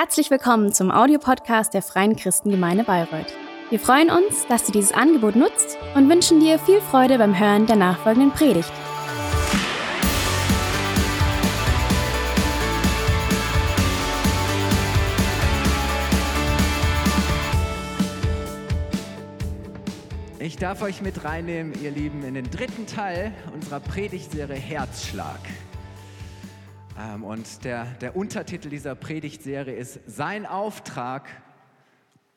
Herzlich willkommen zum Audiopodcast der Freien Christengemeinde Bayreuth. Wir freuen uns, dass du dieses Angebot nutzt und wünschen dir viel Freude beim Hören der nachfolgenden Predigt. Ich darf euch mit reinnehmen, ihr Lieben, in den dritten Teil unserer Predigtserie Herzschlag. Ähm, und der, der Untertitel dieser Predigtserie ist, sein Auftrag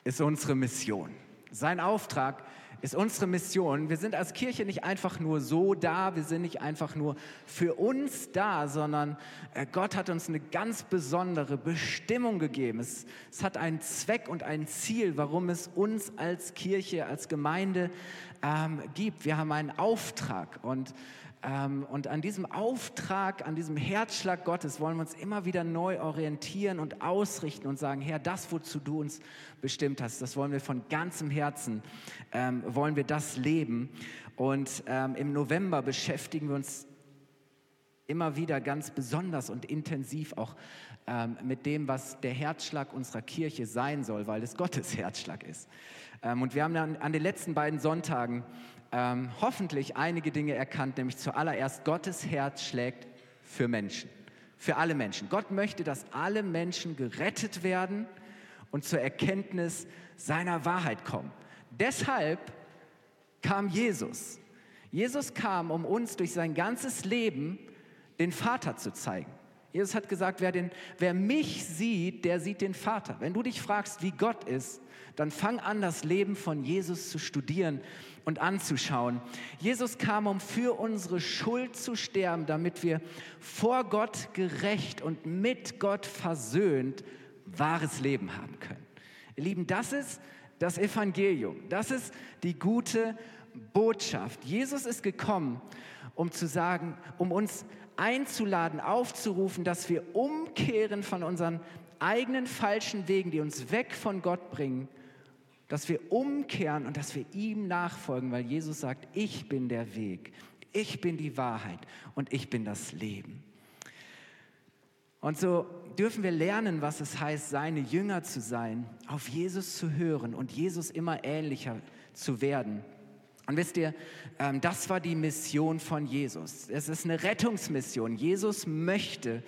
ist unsere Mission. Sein Auftrag ist unsere Mission. Wir sind als Kirche nicht einfach nur so da, wir sind nicht einfach nur für uns da, sondern äh, Gott hat uns eine ganz besondere Bestimmung gegeben. Es, es hat einen Zweck und ein Ziel, warum es uns als Kirche, als Gemeinde ähm, gibt. Wir haben einen Auftrag und und an diesem Auftrag, an diesem Herzschlag Gottes wollen wir uns immer wieder neu orientieren und ausrichten und sagen, Herr, das, wozu du uns bestimmt hast, das wollen wir von ganzem Herzen, ähm, wollen wir das leben. Und ähm, im November beschäftigen wir uns immer wieder ganz besonders und intensiv auch ähm, mit dem, was der Herzschlag unserer Kirche sein soll, weil es Gottes Herzschlag ist. Ähm, und wir haben an, an den letzten beiden Sonntagen ähm, hoffentlich einige Dinge erkannt, nämlich zuallererst Gottes Herz schlägt für Menschen, für alle Menschen. Gott möchte, dass alle Menschen gerettet werden und zur Erkenntnis seiner Wahrheit kommen. Deshalb kam Jesus. Jesus kam, um uns durch sein ganzes Leben den Vater zu zeigen. Jesus hat gesagt, wer, den, wer mich sieht, der sieht den Vater. Wenn du dich fragst, wie Gott ist, dann fang an, das Leben von Jesus zu studieren und anzuschauen. Jesus kam, um für unsere Schuld zu sterben, damit wir vor Gott gerecht und mit Gott versöhnt wahres Leben haben können. Ihr Lieben, das ist das Evangelium. Das ist die gute Botschaft. Jesus ist gekommen, um zu sagen, um uns einzuladen, aufzurufen, dass wir umkehren von unseren eigenen falschen Wegen, die uns weg von Gott bringen dass wir umkehren und dass wir ihm nachfolgen, weil Jesus sagt, ich bin der Weg, ich bin die Wahrheit und ich bin das Leben. Und so dürfen wir lernen, was es heißt, seine Jünger zu sein, auf Jesus zu hören und Jesus immer ähnlicher zu werden. Und wisst ihr, ähm, das war die Mission von Jesus. Es ist eine Rettungsmission. Jesus möchte,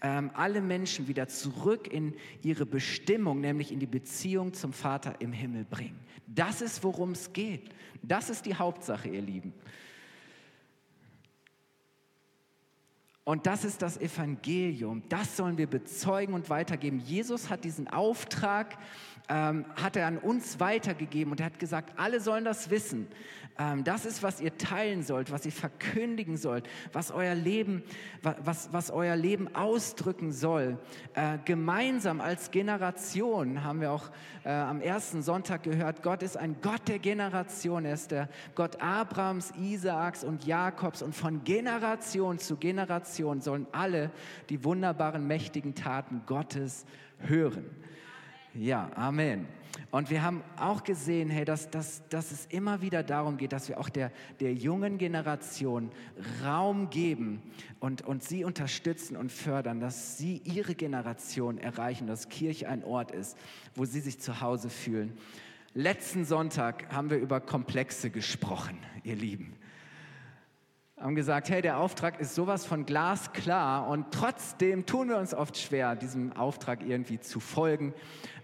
ähm, alle Menschen wieder zurück in ihre Bestimmung, nämlich in die Beziehung zum Vater im Himmel bringen. Das ist, worum es geht. Das ist die Hauptsache, ihr Lieben. Und das ist das Evangelium. Das sollen wir bezeugen und weitergeben. Jesus hat diesen Auftrag, ähm, hat er an uns weitergegeben und er hat gesagt, alle sollen das wissen. Ähm, das ist, was ihr teilen sollt, was ihr verkündigen sollt, was euer Leben, was, was euer Leben ausdrücken soll. Äh, gemeinsam als Generation haben wir auch äh, am ersten Sonntag gehört, Gott ist ein Gott der Generation. Er ist der Gott Abrahams, Isaaks und Jakobs und von Generation zu Generation sollen alle die wunderbaren, mächtigen Taten Gottes hören. Ja, Amen. Und wir haben auch gesehen, hey, dass, dass, dass es immer wieder darum geht, dass wir auch der, der jungen Generation Raum geben und, und sie unterstützen und fördern, dass sie ihre Generation erreichen, dass Kirche ein Ort ist, wo sie sich zu Hause fühlen. Letzten Sonntag haben wir über Komplexe gesprochen, ihr Lieben haben gesagt, hey, der Auftrag ist sowas von glasklar und trotzdem tun wir uns oft schwer, diesem Auftrag irgendwie zu folgen.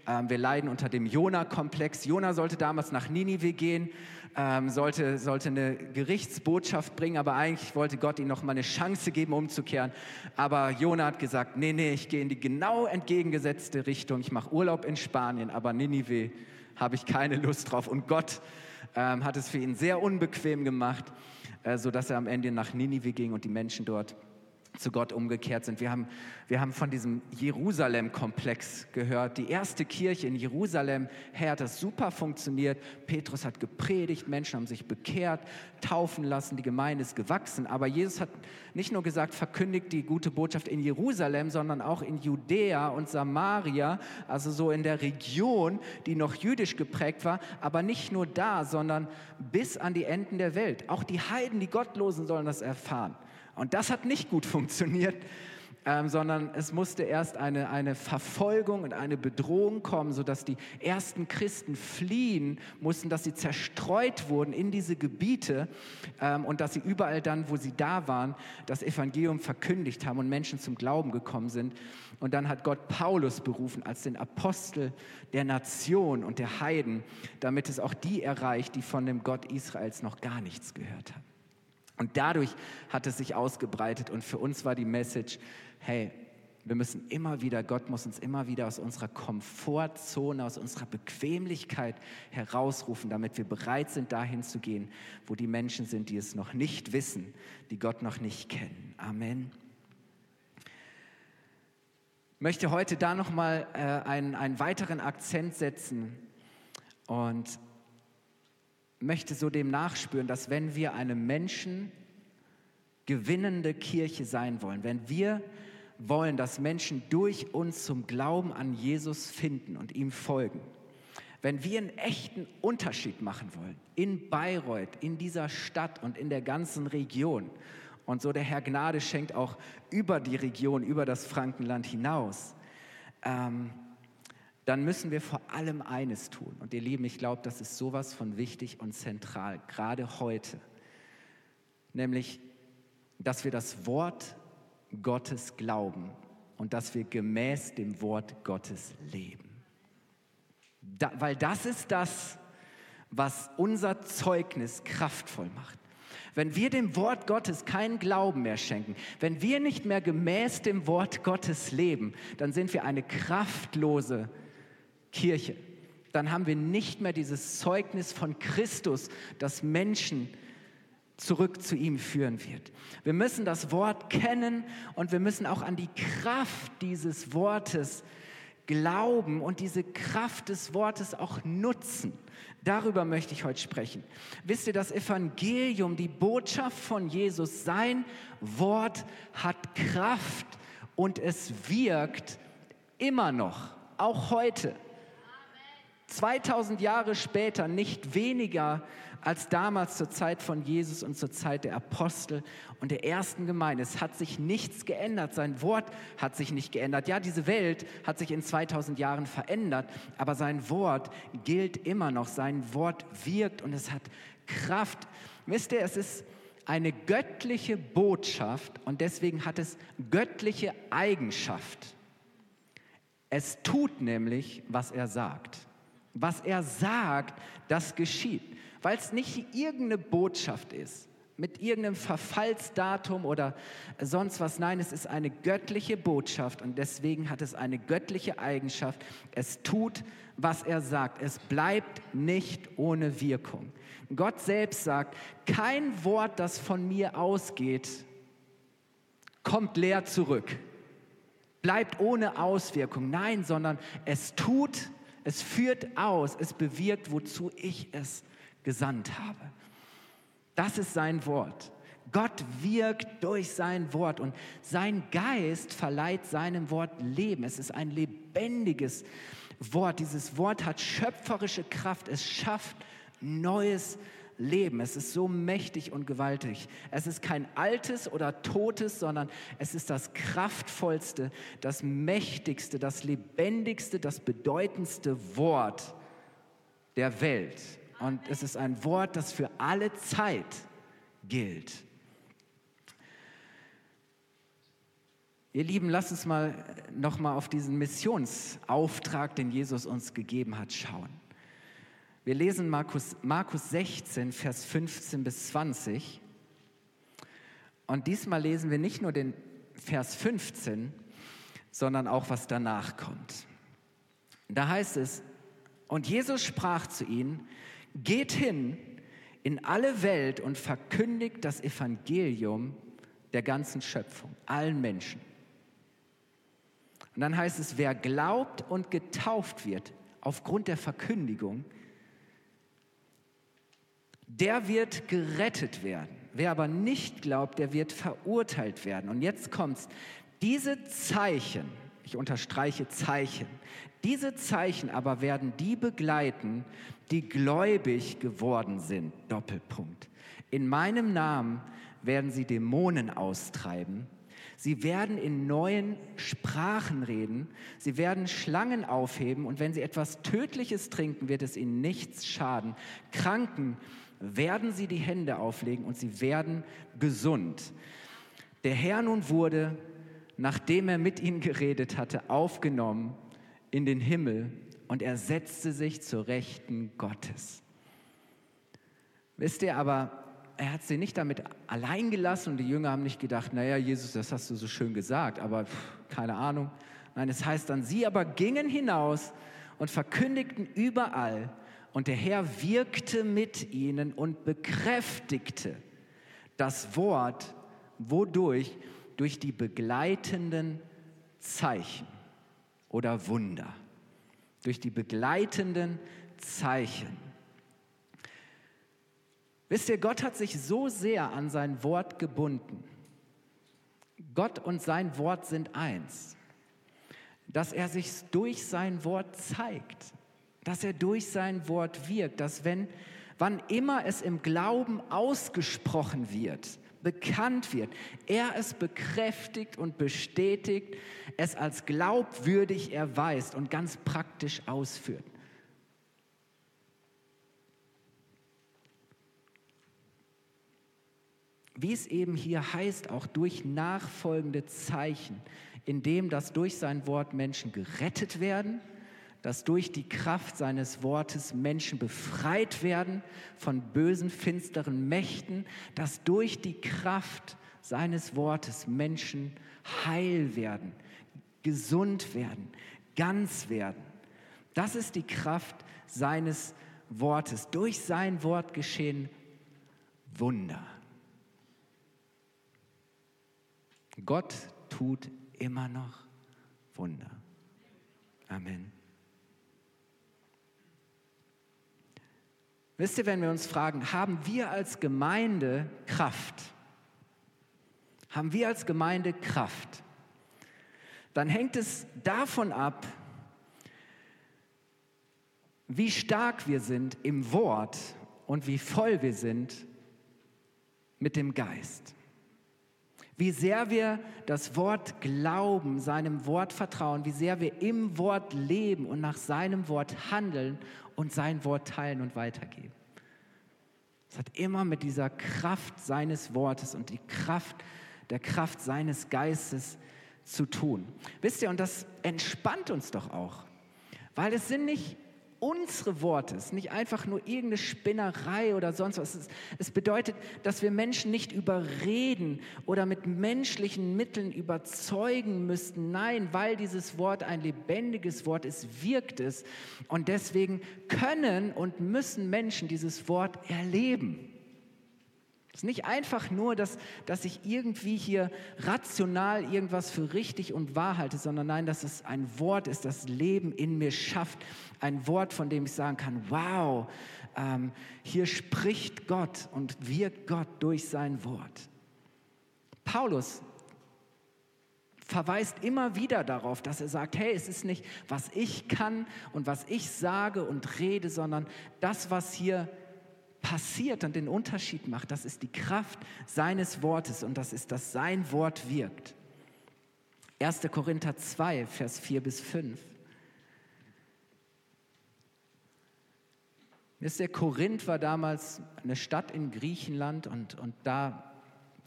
Ähm, wir leiden unter dem Jona-Komplex. Jona sollte damals nach Ninive gehen, ähm, sollte, sollte eine Gerichtsbotschaft bringen, aber eigentlich wollte Gott ihm noch mal eine Chance geben, umzukehren. Aber Jona hat gesagt, nee, nee, ich gehe in die genau entgegengesetzte Richtung. Ich mache Urlaub in Spanien, aber Ninive habe ich keine Lust drauf. Und Gott ähm, hat es für ihn sehr unbequem gemacht. Äh, sodass er am Ende nach Ninive ging und die Menschen dort zu Gott umgekehrt sind. Wir haben, wir haben von diesem Jerusalem-Komplex gehört. Die erste Kirche in Jerusalem, Herr, hat das super funktioniert. Petrus hat gepredigt, Menschen haben sich bekehrt, taufen lassen, die Gemeinde ist gewachsen. Aber Jesus hat nicht nur gesagt, verkündigt die gute Botschaft in Jerusalem, sondern auch in Judäa und Samaria, also so in der Region, die noch jüdisch geprägt war. Aber nicht nur da, sondern bis an die Enden der Welt. Auch die Heiden, die Gottlosen sollen das erfahren. Und das hat nicht gut funktioniert. ähm, sondern es musste erst eine, eine Verfolgung und eine Bedrohung kommen, sodass die ersten Christen fliehen mussten, dass sie zerstreut wurden in diese Gebiete ähm, und dass sie überall dann, wo sie da waren, das Evangelium verkündigt haben und Menschen zum Glauben gekommen sind. Und dann hat Gott Paulus berufen als den Apostel der Nation und der Heiden, damit es auch die erreicht, die von dem Gott Israels noch gar nichts gehört haben. Und dadurch hat es sich ausgebreitet und für uns war die Message, hey, wir müssen immer wieder, Gott muss uns immer wieder aus unserer Komfortzone, aus unserer Bequemlichkeit herausrufen, damit wir bereit sind, dahin zu gehen, wo die Menschen sind, die es noch nicht wissen, die Gott noch nicht kennen. Amen. Ich möchte heute da nochmal äh, einen, einen weiteren Akzent setzen und möchte so dem nachspüren, dass wenn wir eine Menschen gewinnende Kirche sein wollen, wenn wir wollen, dass Menschen durch uns zum Glauben an Jesus finden und ihm folgen, wenn wir einen echten Unterschied machen wollen in Bayreuth, in dieser Stadt und in der ganzen Region, und so der Herr Gnade schenkt auch über die Region, über das Frankenland hinaus, ähm, dann müssen wir vor allem eines tun. Und ihr Lieben, ich glaube, das ist sowas von wichtig und zentral, gerade heute. Nämlich, dass wir das Wort Gottes glauben und dass wir gemäß dem Wort Gottes leben. Da, weil das ist das, was unser Zeugnis kraftvoll macht. Wenn wir dem Wort Gottes keinen Glauben mehr schenken, wenn wir nicht mehr gemäß dem Wort Gottes leben, dann sind wir eine kraftlose Kirche. Dann haben wir nicht mehr dieses Zeugnis von Christus, das Menschen zurück zu ihm führen wird. Wir müssen das Wort kennen und wir müssen auch an die Kraft dieses Wortes glauben und diese Kraft des Wortes auch nutzen. Darüber möchte ich heute sprechen. Wisst ihr, das Evangelium, die Botschaft von Jesus, sein Wort hat Kraft und es wirkt immer noch, auch heute. 2000 Jahre später nicht weniger als damals zur Zeit von Jesus und zur Zeit der Apostel und der ersten Gemeinde. Es hat sich nichts geändert, sein Wort hat sich nicht geändert. Ja, diese Welt hat sich in 2000 Jahren verändert, aber sein Wort gilt immer noch, sein Wort wirkt und es hat Kraft. Wisst ihr, es ist eine göttliche Botschaft und deswegen hat es göttliche Eigenschaft. Es tut nämlich, was er sagt. Was er sagt, das geschieht. Weil es nicht irgendeine Botschaft ist mit irgendeinem Verfallsdatum oder sonst was. Nein, es ist eine göttliche Botschaft und deswegen hat es eine göttliche Eigenschaft. Es tut, was er sagt. Es bleibt nicht ohne Wirkung. Gott selbst sagt, kein Wort, das von mir ausgeht, kommt leer zurück, bleibt ohne Auswirkung. Nein, sondern es tut, es führt aus, es bewirkt, wozu ich es gesandt habe. Das ist sein Wort. Gott wirkt durch sein Wort und sein Geist verleiht seinem Wort Leben. Es ist ein lebendiges Wort. Dieses Wort hat schöpferische Kraft. Es schafft neues Leben. Es ist so mächtig und gewaltig. Es ist kein altes oder totes, sondern es ist das kraftvollste, das mächtigste, das lebendigste, das bedeutendste Wort der Welt. Und es ist ein Wort, das für alle Zeit gilt. Ihr Lieben, lasst uns mal noch mal auf diesen Missionsauftrag, den Jesus uns gegeben hat, schauen. Wir lesen Markus, Markus 16, Vers 15 bis 20. Und diesmal lesen wir nicht nur den Vers 15, sondern auch, was danach kommt. Da heißt es, und Jesus sprach zu ihnen, geht hin in alle Welt und verkündigt das Evangelium der ganzen Schöpfung, allen Menschen. Und dann heißt es, wer glaubt und getauft wird aufgrund der Verkündigung, der wird gerettet werden. Wer aber nicht glaubt, der wird verurteilt werden. Und jetzt kommt's. Diese Zeichen, ich unterstreiche Zeichen, diese Zeichen aber werden die begleiten, die gläubig geworden sind. Doppelpunkt. In meinem Namen werden sie Dämonen austreiben. Sie werden in neuen Sprachen reden, sie werden Schlangen aufheben und wenn sie etwas Tödliches trinken, wird es ihnen nichts schaden. Kranken werden sie die Hände auflegen und sie werden gesund. Der Herr nun wurde, nachdem er mit ihnen geredet hatte, aufgenommen in den Himmel und er setzte sich zur Rechten Gottes. Wisst ihr aber, er hat sie nicht damit allein gelassen und die Jünger haben nicht gedacht, naja, Jesus, das hast du so schön gesagt, aber pff, keine Ahnung. Nein, es heißt dann, sie aber gingen hinaus und verkündigten überall und der Herr wirkte mit ihnen und bekräftigte das Wort, wodurch? Durch die begleitenden Zeichen oder Wunder. Durch die begleitenden Zeichen. Wisst ihr, Gott hat sich so sehr an sein Wort gebunden. Gott und sein Wort sind eins, dass er sich durch sein Wort zeigt, dass er durch sein Wort wirkt, dass wenn, wann immer es im Glauben ausgesprochen wird, bekannt wird, er es bekräftigt und bestätigt, es als glaubwürdig erweist und ganz praktisch ausführt. wie es eben hier heißt, auch durch nachfolgende Zeichen, indem dass durch sein Wort Menschen gerettet werden, dass durch die Kraft seines Wortes Menschen befreit werden von bösen, finsteren Mächten, dass durch die Kraft seines Wortes Menschen heil werden, gesund werden, ganz werden. Das ist die Kraft seines Wortes. Durch sein Wort geschehen Wunder. Gott tut immer noch Wunder. Amen. Wisst ihr, wenn wir uns fragen, haben wir als Gemeinde Kraft? Haben wir als Gemeinde Kraft? Dann hängt es davon ab, wie stark wir sind im Wort und wie voll wir sind mit dem Geist wie sehr wir das Wort glauben, seinem Wort vertrauen, wie sehr wir im Wort leben und nach seinem Wort handeln und sein Wort teilen und weitergeben. Es hat immer mit dieser Kraft seines Wortes und die Kraft der Kraft seines Geistes zu tun. Wisst ihr, und das entspannt uns doch auch, weil es sind nicht unsere Worte, es ist nicht einfach nur irgendeine Spinnerei oder sonst was. Es, es bedeutet, dass wir Menschen nicht überreden oder mit menschlichen Mitteln überzeugen müssten. Nein, weil dieses Wort ein lebendiges Wort ist, wirkt es. Und deswegen können und müssen Menschen dieses Wort erleben. Es ist nicht einfach nur, dass, dass ich irgendwie hier rational irgendwas für richtig und wahr halte, sondern nein, dass es ein Wort ist, das Leben in mir schafft. Ein Wort, von dem ich sagen kann, wow, ähm, hier spricht Gott und wirkt Gott durch sein Wort. Paulus verweist immer wieder darauf, dass er sagt, hey, es ist nicht, was ich kann und was ich sage und rede, sondern das, was hier passiert und den Unterschied macht, das ist die Kraft seines Wortes und das ist, dass sein Wort wirkt. 1. Korinther 2, Vers 4 bis 5. Wisst ihr, Korinth war damals eine Stadt in Griechenland und, und da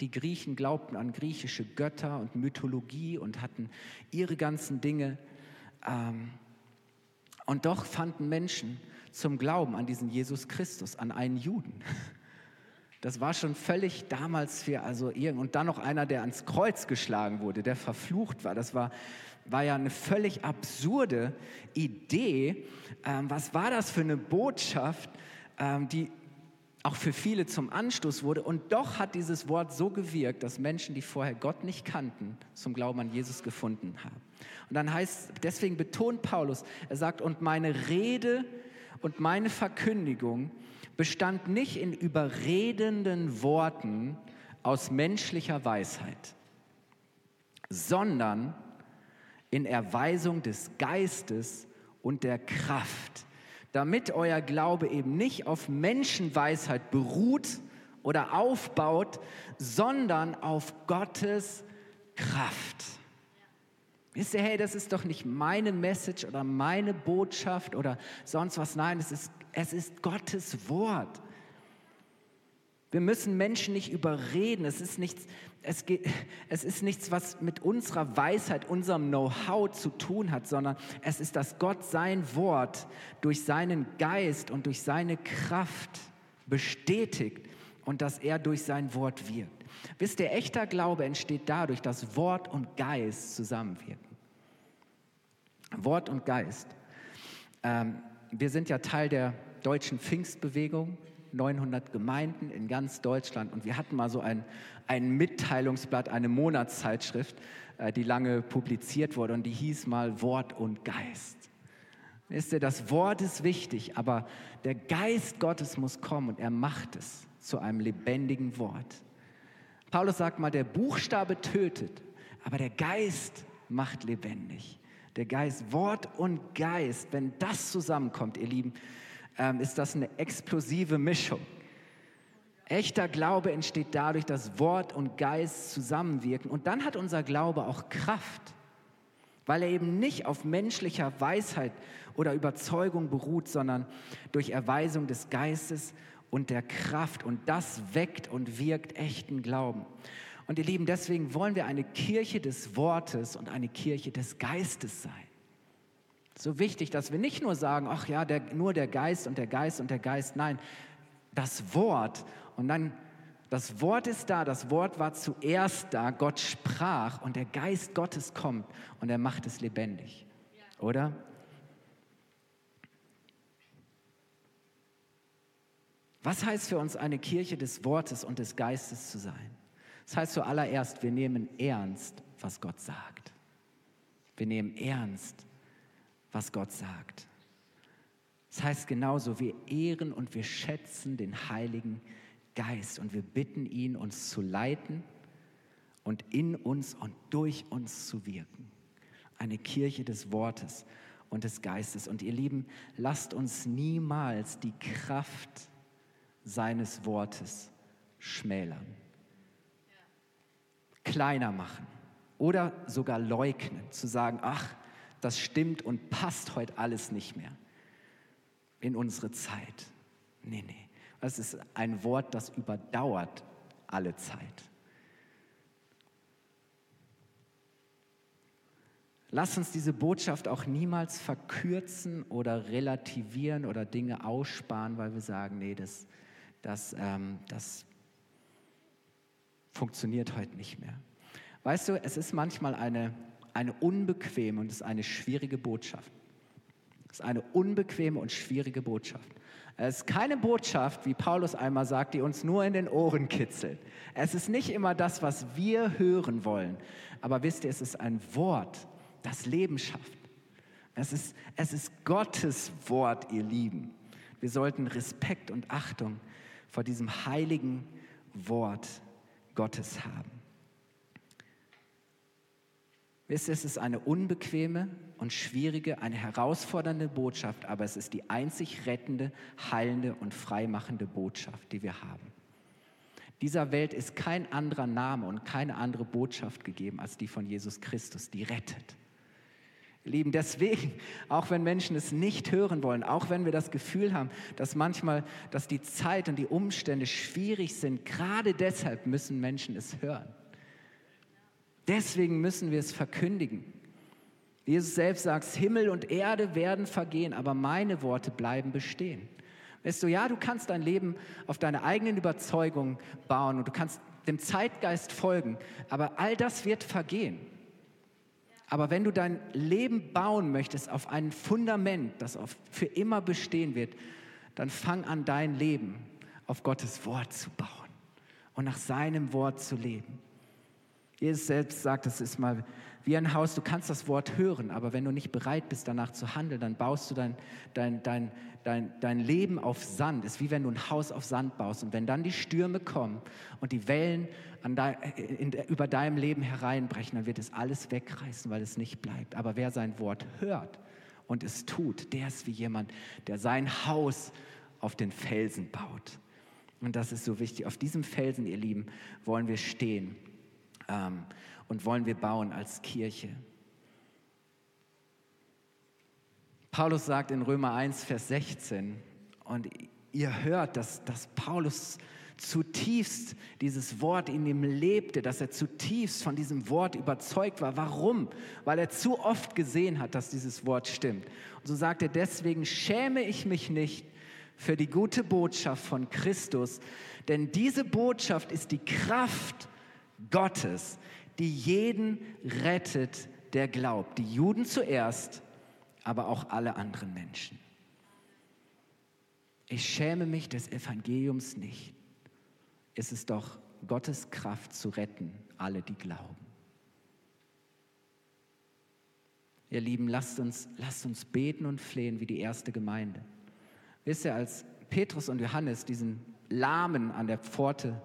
die Griechen glaubten an griechische Götter und Mythologie und hatten ihre ganzen Dinge. Ähm, und doch fanden Menschen zum Glauben an diesen Jesus Christus, an einen Juden. Das war schon völlig damals für, also irgend, und dann noch einer, der ans Kreuz geschlagen wurde, der verflucht war. Das war, war ja eine völlig absurde Idee. Ähm, was war das für eine Botschaft, ähm, die auch für viele zum Anstoß wurde. Und doch hat dieses Wort so gewirkt, dass Menschen, die vorher Gott nicht kannten, zum Glauben an Jesus gefunden haben. Und dann heißt, deswegen betont Paulus, er sagt, und meine Rede und meine Verkündigung bestand nicht in überredenden Worten aus menschlicher Weisheit, sondern in Erweisung des Geistes und der Kraft, damit euer Glaube eben nicht auf Menschenweisheit beruht oder aufbaut, sondern auf Gottes Kraft. Wisst ihr, hey, das ist doch nicht meine Message oder meine Botschaft oder sonst was. Nein, es ist, es ist Gottes Wort. Wir müssen Menschen nicht überreden. Es ist nichts, es, geht, es ist nichts, was mit unserer Weisheit, unserem Know-how zu tun hat, sondern es ist, dass Gott sein Wort durch seinen Geist und durch seine Kraft bestätigt und dass er durch sein Wort wirkt. Wisst ihr, echter Glaube entsteht dadurch, dass Wort und Geist zusammenwirken. Wort und Geist. Ähm, wir sind ja Teil der deutschen Pfingstbewegung. 900 Gemeinden in ganz Deutschland. Und wir hatten mal so ein, ein Mitteilungsblatt, eine Monatszeitschrift, äh, die lange publiziert wurde und die hieß mal Wort und Geist. Wisst ihr, das Wort ist wichtig, aber der Geist Gottes muss kommen und er macht es zu einem lebendigen Wort. Paulus sagt mal, der Buchstabe tötet, aber der Geist macht lebendig. Der Geist, Wort und Geist, wenn das zusammenkommt, ihr Lieben, ähm, ist das eine explosive Mischung. Echter Glaube entsteht dadurch, dass Wort und Geist zusammenwirken. Und dann hat unser Glaube auch Kraft, weil er eben nicht auf menschlicher Weisheit oder Überzeugung beruht, sondern durch Erweisung des Geistes und der Kraft. Und das weckt und wirkt echten Glauben. Und ihr Lieben, deswegen wollen wir eine Kirche des Wortes und eine Kirche des Geistes sein. So wichtig, dass wir nicht nur sagen, ach ja, der, nur der Geist und der Geist und der Geist. Nein, das Wort. Und dann, das Wort ist da, das Wort war zuerst da, Gott sprach und der Geist Gottes kommt und er macht es lebendig. Oder? Was heißt für uns eine Kirche des Wortes und des Geistes zu sein? Das heißt zuallererst, wir nehmen ernst, was Gott sagt. Wir nehmen ernst, was Gott sagt. Das heißt genauso, wir ehren und wir schätzen den Heiligen Geist und wir bitten ihn, uns zu leiten und in uns und durch uns zu wirken. Eine Kirche des Wortes und des Geistes. Und ihr Lieben, lasst uns niemals die Kraft seines Wortes schmälern, kleiner machen oder sogar leugnen, zu sagen, ach, das stimmt und passt heute alles nicht mehr in unsere Zeit. Nee, nee. Das ist ein Wort, das überdauert alle Zeit. Lass uns diese Botschaft auch niemals verkürzen oder relativieren oder Dinge aussparen, weil wir sagen, nee, das, das, ähm, das funktioniert heute nicht mehr. Weißt du, es ist manchmal eine eine unbequeme und es ist eine schwierige Botschaft. Es ist eine unbequeme und schwierige Botschaft. Es ist keine Botschaft, wie Paulus einmal sagt, die uns nur in den Ohren kitzelt. Es ist nicht immer das, was wir hören wollen. Aber wisst ihr, es ist ein Wort, das Leben schafft. Es ist, es ist Gottes Wort, ihr Lieben. Wir sollten Respekt und Achtung vor diesem heiligen Wort Gottes haben. Wisst ihr, es ist eine unbequeme und schwierige, eine herausfordernde Botschaft, aber es ist die einzig rettende, heilende und freimachende Botschaft, die wir haben. Dieser Welt ist kein anderer Name und keine andere Botschaft gegeben als die von Jesus Christus, die rettet. Lieben, deswegen, auch wenn Menschen es nicht hören wollen, auch wenn wir das Gefühl haben, dass manchmal, dass die Zeit und die Umstände schwierig sind, gerade deshalb müssen Menschen es hören. Deswegen müssen wir es verkündigen. Jesus selbst sagt, Himmel und Erde werden vergehen, aber meine Worte bleiben bestehen. Weißt du, ja, du kannst dein Leben auf deine eigenen Überzeugungen bauen und du kannst dem Zeitgeist folgen, aber all das wird vergehen. Aber wenn du dein Leben bauen möchtest auf ein Fundament, das für immer bestehen wird, dann fang an, dein Leben auf Gottes Wort zu bauen und nach seinem Wort zu leben. Jesus selbst sagt, das ist mal wie ein Haus, du kannst das Wort hören, aber wenn du nicht bereit bist, danach zu handeln, dann baust du dein, dein, dein, dein, dein Leben auf Sand. Ist wie wenn du ein Haus auf Sand baust. Und wenn dann die Stürme kommen und die Wellen de, in, über deinem Leben hereinbrechen, dann wird es alles wegreißen, weil es nicht bleibt. Aber wer sein Wort hört und es tut, der ist wie jemand, der sein Haus auf den Felsen baut. Und das ist so wichtig. Auf diesem Felsen, ihr Lieben, wollen wir stehen. Ähm, und wollen wir bauen als Kirche. Paulus sagt in Römer 1, Vers 16, und ihr hört, dass, dass Paulus zutiefst dieses Wort in ihm lebte, dass er zutiefst von diesem Wort überzeugt war. Warum? Weil er zu oft gesehen hat, dass dieses Wort stimmt. Und so sagt er, deswegen schäme ich mich nicht für die gute Botschaft von Christus, denn diese Botschaft ist die Kraft Gottes, die jeden rettet, der glaubt. Die Juden zuerst, aber auch alle anderen Menschen. Ich schäme mich des Evangeliums nicht ist es doch Gottes Kraft zu retten, alle, die glauben. Ihr Lieben, lasst uns, lasst uns beten und flehen wie die erste Gemeinde. Wisst ihr, als Petrus und Johannes diesen Lahmen an der Pforte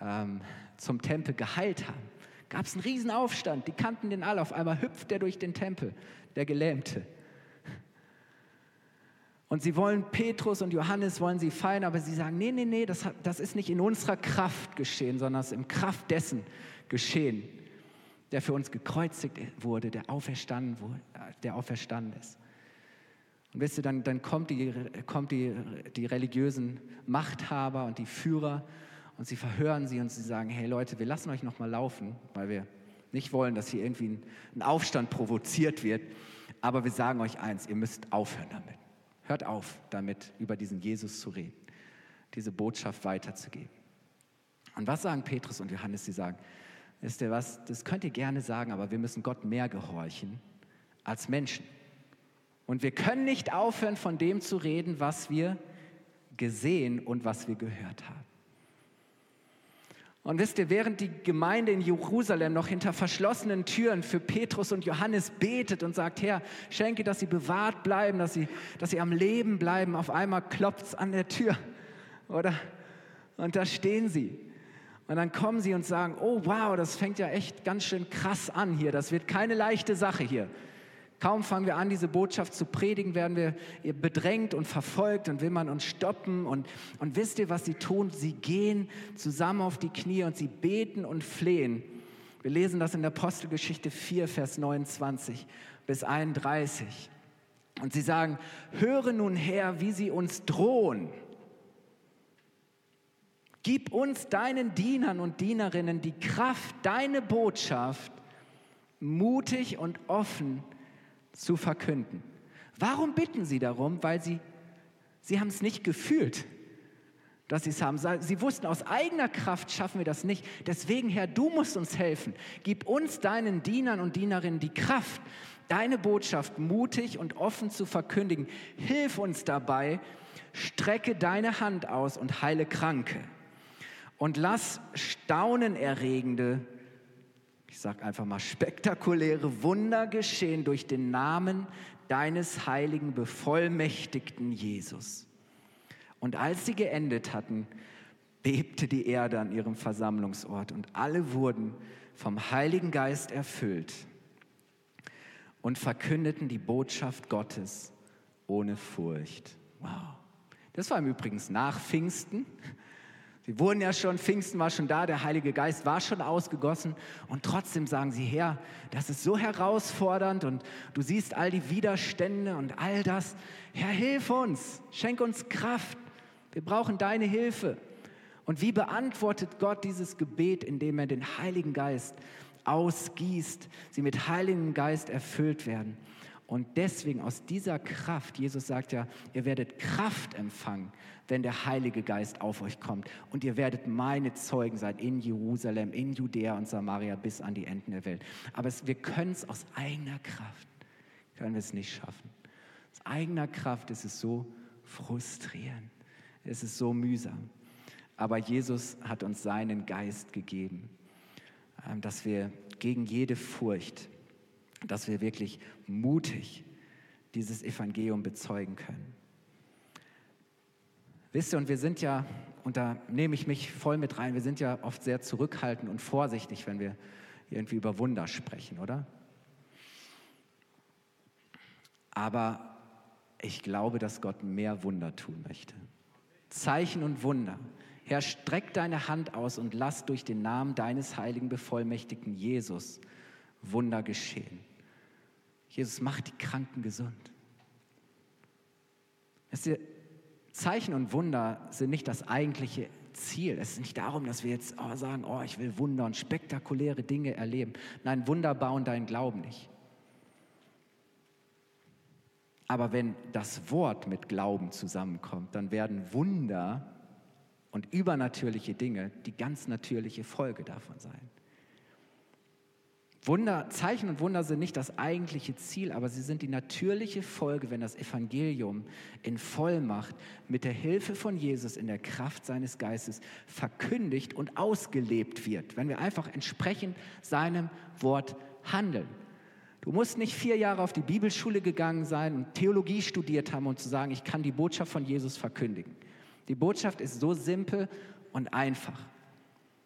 ähm, zum Tempel geheilt haben, gab es einen Riesenaufstand. Die kannten den alle. Auf einmal hüpft er durch den Tempel, der Gelähmte. Und sie wollen Petrus und Johannes wollen sie feiern, aber sie sagen, nee, nee, nee, das, das ist nicht in unserer Kraft geschehen, sondern es ist im Kraft dessen geschehen, der für uns gekreuzigt wurde, der auferstanden, wurde, der auferstanden ist. Und wisst ihr, dann, dann kommt, die, kommt die, die religiösen Machthaber und die Führer und sie verhören sie und sie sagen, hey Leute, wir lassen euch noch mal laufen, weil wir nicht wollen, dass hier irgendwie ein, ein Aufstand provoziert wird. Aber wir sagen euch eins, ihr müsst aufhören damit. Hört auf damit, über diesen Jesus zu reden, diese Botschaft weiterzugeben. Und was sagen Petrus und Johannes? Sie sagen, wisst ihr was, das könnt ihr gerne sagen, aber wir müssen Gott mehr gehorchen als Menschen. Und wir können nicht aufhören, von dem zu reden, was wir gesehen und was wir gehört haben. Und wisst ihr, während die Gemeinde in Jerusalem noch hinter verschlossenen Türen für Petrus und Johannes betet und sagt, Herr, schenke, dass sie bewahrt bleiben, dass sie, dass sie am Leben bleiben, auf einmal klopft es an der Tür, oder? Und da stehen sie. Und dann kommen sie und sagen, oh wow, das fängt ja echt ganz schön krass an hier, das wird keine leichte Sache hier. Kaum fangen wir an, diese Botschaft zu predigen, werden wir bedrängt und verfolgt und will man uns stoppen. Und, und wisst ihr, was sie tun? Sie gehen zusammen auf die Knie und sie beten und flehen. Wir lesen das in der Apostelgeschichte 4, Vers 29 bis 31. Und sie sagen, höre nun her, wie sie uns drohen. Gib uns deinen Dienern und Dienerinnen die Kraft, deine Botschaft mutig und offen zu verkünden. Warum bitten sie darum? Weil sie, sie haben es nicht gefühlt, dass sie es haben. Sie wussten, aus eigener Kraft schaffen wir das nicht. Deswegen, Herr, du musst uns helfen. Gib uns deinen Dienern und Dienerinnen die Kraft, deine Botschaft mutig und offen zu verkündigen. Hilf uns dabei, strecke deine Hand aus und heile Kranke. Und lass staunenerregende ich sage einfach mal, spektakuläre Wunder geschehen durch den Namen deines heiligen, bevollmächtigten Jesus. Und als sie geendet hatten, bebte die Erde an ihrem Versammlungsort und alle wurden vom Heiligen Geist erfüllt und verkündeten die Botschaft Gottes ohne Furcht. Wow. Das war im Übrigen nach Pfingsten. Sie wurden ja schon, Pfingsten war schon da, der Heilige Geist war schon ausgegossen und trotzdem sagen sie, Herr, das ist so herausfordernd und du siehst all die Widerstände und all das. Herr, hilf uns, schenk uns Kraft. Wir brauchen deine Hilfe. Und wie beantwortet Gott dieses Gebet, indem er den Heiligen Geist ausgießt, sie mit Heiligem Geist erfüllt werden? Und deswegen aus dieser Kraft, Jesus sagt ja, ihr werdet Kraft empfangen, wenn der Heilige Geist auf euch kommt. Und ihr werdet meine Zeugen sein in Jerusalem, in Judäa und Samaria bis an die Enden der Welt. Aber es, wir können es aus eigener Kraft, können wir es nicht schaffen. Aus eigener Kraft ist es so frustrierend. Es ist so mühsam. Aber Jesus hat uns seinen Geist gegeben, ähm, dass wir gegen jede Furcht, dass wir wirklich mutig dieses Evangelium bezeugen können. Wisst ihr, und wir sind ja, und da nehme ich mich voll mit rein, wir sind ja oft sehr zurückhaltend und vorsichtig, wenn wir irgendwie über Wunder sprechen, oder? Aber ich glaube, dass Gott mehr Wunder tun möchte. Zeichen und Wunder Herr, streck deine Hand aus und lass durch den Namen deines heiligen Bevollmächtigten Jesus Wunder geschehen. Jesus macht die Kranken gesund. Zeichen und Wunder sind nicht das eigentliche Ziel. Es ist nicht darum, dass wir jetzt oh, sagen, oh, ich will Wunder und spektakuläre Dinge erleben. Nein, Wunder bauen deinen Glauben nicht. Aber wenn das Wort mit Glauben zusammenkommt, dann werden Wunder und übernatürliche Dinge die ganz natürliche Folge davon sein. Wunder, Zeichen und Wunder sind nicht das eigentliche Ziel, aber sie sind die natürliche Folge, wenn das Evangelium in Vollmacht mit der Hilfe von Jesus in der Kraft seines Geistes verkündigt und ausgelebt wird, wenn wir einfach entsprechend seinem Wort handeln. Du musst nicht vier Jahre auf die Bibelschule gegangen sein und Theologie studiert haben, um zu sagen, ich kann die Botschaft von Jesus verkündigen. Die Botschaft ist so simpel und einfach.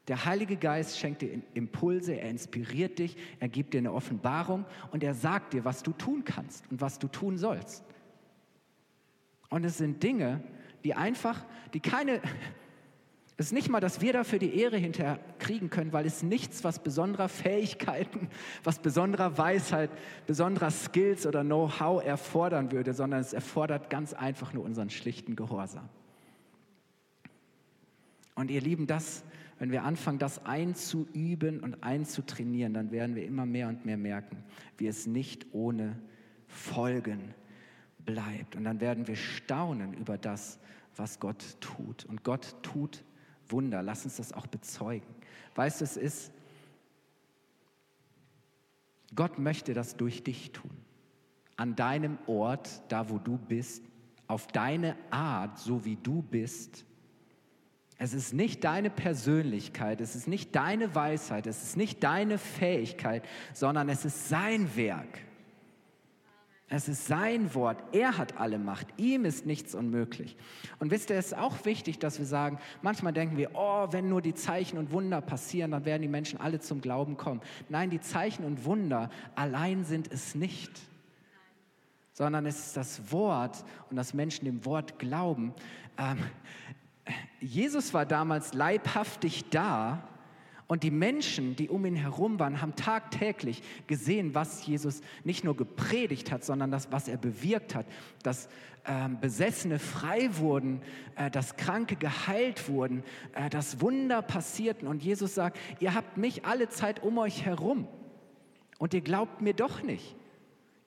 Der Heilige Geist schenkt dir Impulse, er inspiriert dich, er gibt dir eine Offenbarung und er sagt dir, was du tun kannst und was du tun sollst. Und es sind Dinge, die einfach, die keine, es ist nicht mal, dass wir dafür die Ehre hinterher kriegen können, weil es nichts, was besonderer Fähigkeiten, was besonderer Weisheit, besonderer Skills oder Know-how erfordern würde, sondern es erfordert ganz einfach nur unseren schlichten Gehorsam. Und ihr Lieben, das wenn wir anfangen, das einzuüben und einzutrainieren, dann werden wir immer mehr und mehr merken, wie es nicht ohne Folgen bleibt. Und dann werden wir staunen über das, was Gott tut. Und Gott tut Wunder. Lass uns das auch bezeugen. Weißt du, es ist, Gott möchte das durch dich tun. An deinem Ort, da wo du bist, auf deine Art, so wie du bist, es ist nicht deine Persönlichkeit, es ist nicht deine Weisheit, es ist nicht deine Fähigkeit, sondern es ist sein Werk. Es ist sein Wort. Er hat alle Macht. Ihm ist nichts unmöglich. Und wisst ihr, es ist auch wichtig, dass wir sagen, manchmal denken wir, oh, wenn nur die Zeichen und Wunder passieren, dann werden die Menschen alle zum Glauben kommen. Nein, die Zeichen und Wunder allein sind es nicht sondern es ist das Wort und dass Menschen dem Wort glauben. Ähm, Jesus war damals leibhaftig da und die Menschen, die um ihn herum waren, haben tagtäglich gesehen, was Jesus nicht nur gepredigt hat, sondern das, was er bewirkt hat, dass äh, Besessene frei wurden, äh, dass Kranke geheilt wurden, äh, dass Wunder passierten. Und Jesus sagt, ihr habt mich alle Zeit um euch herum und ihr glaubt mir doch nicht.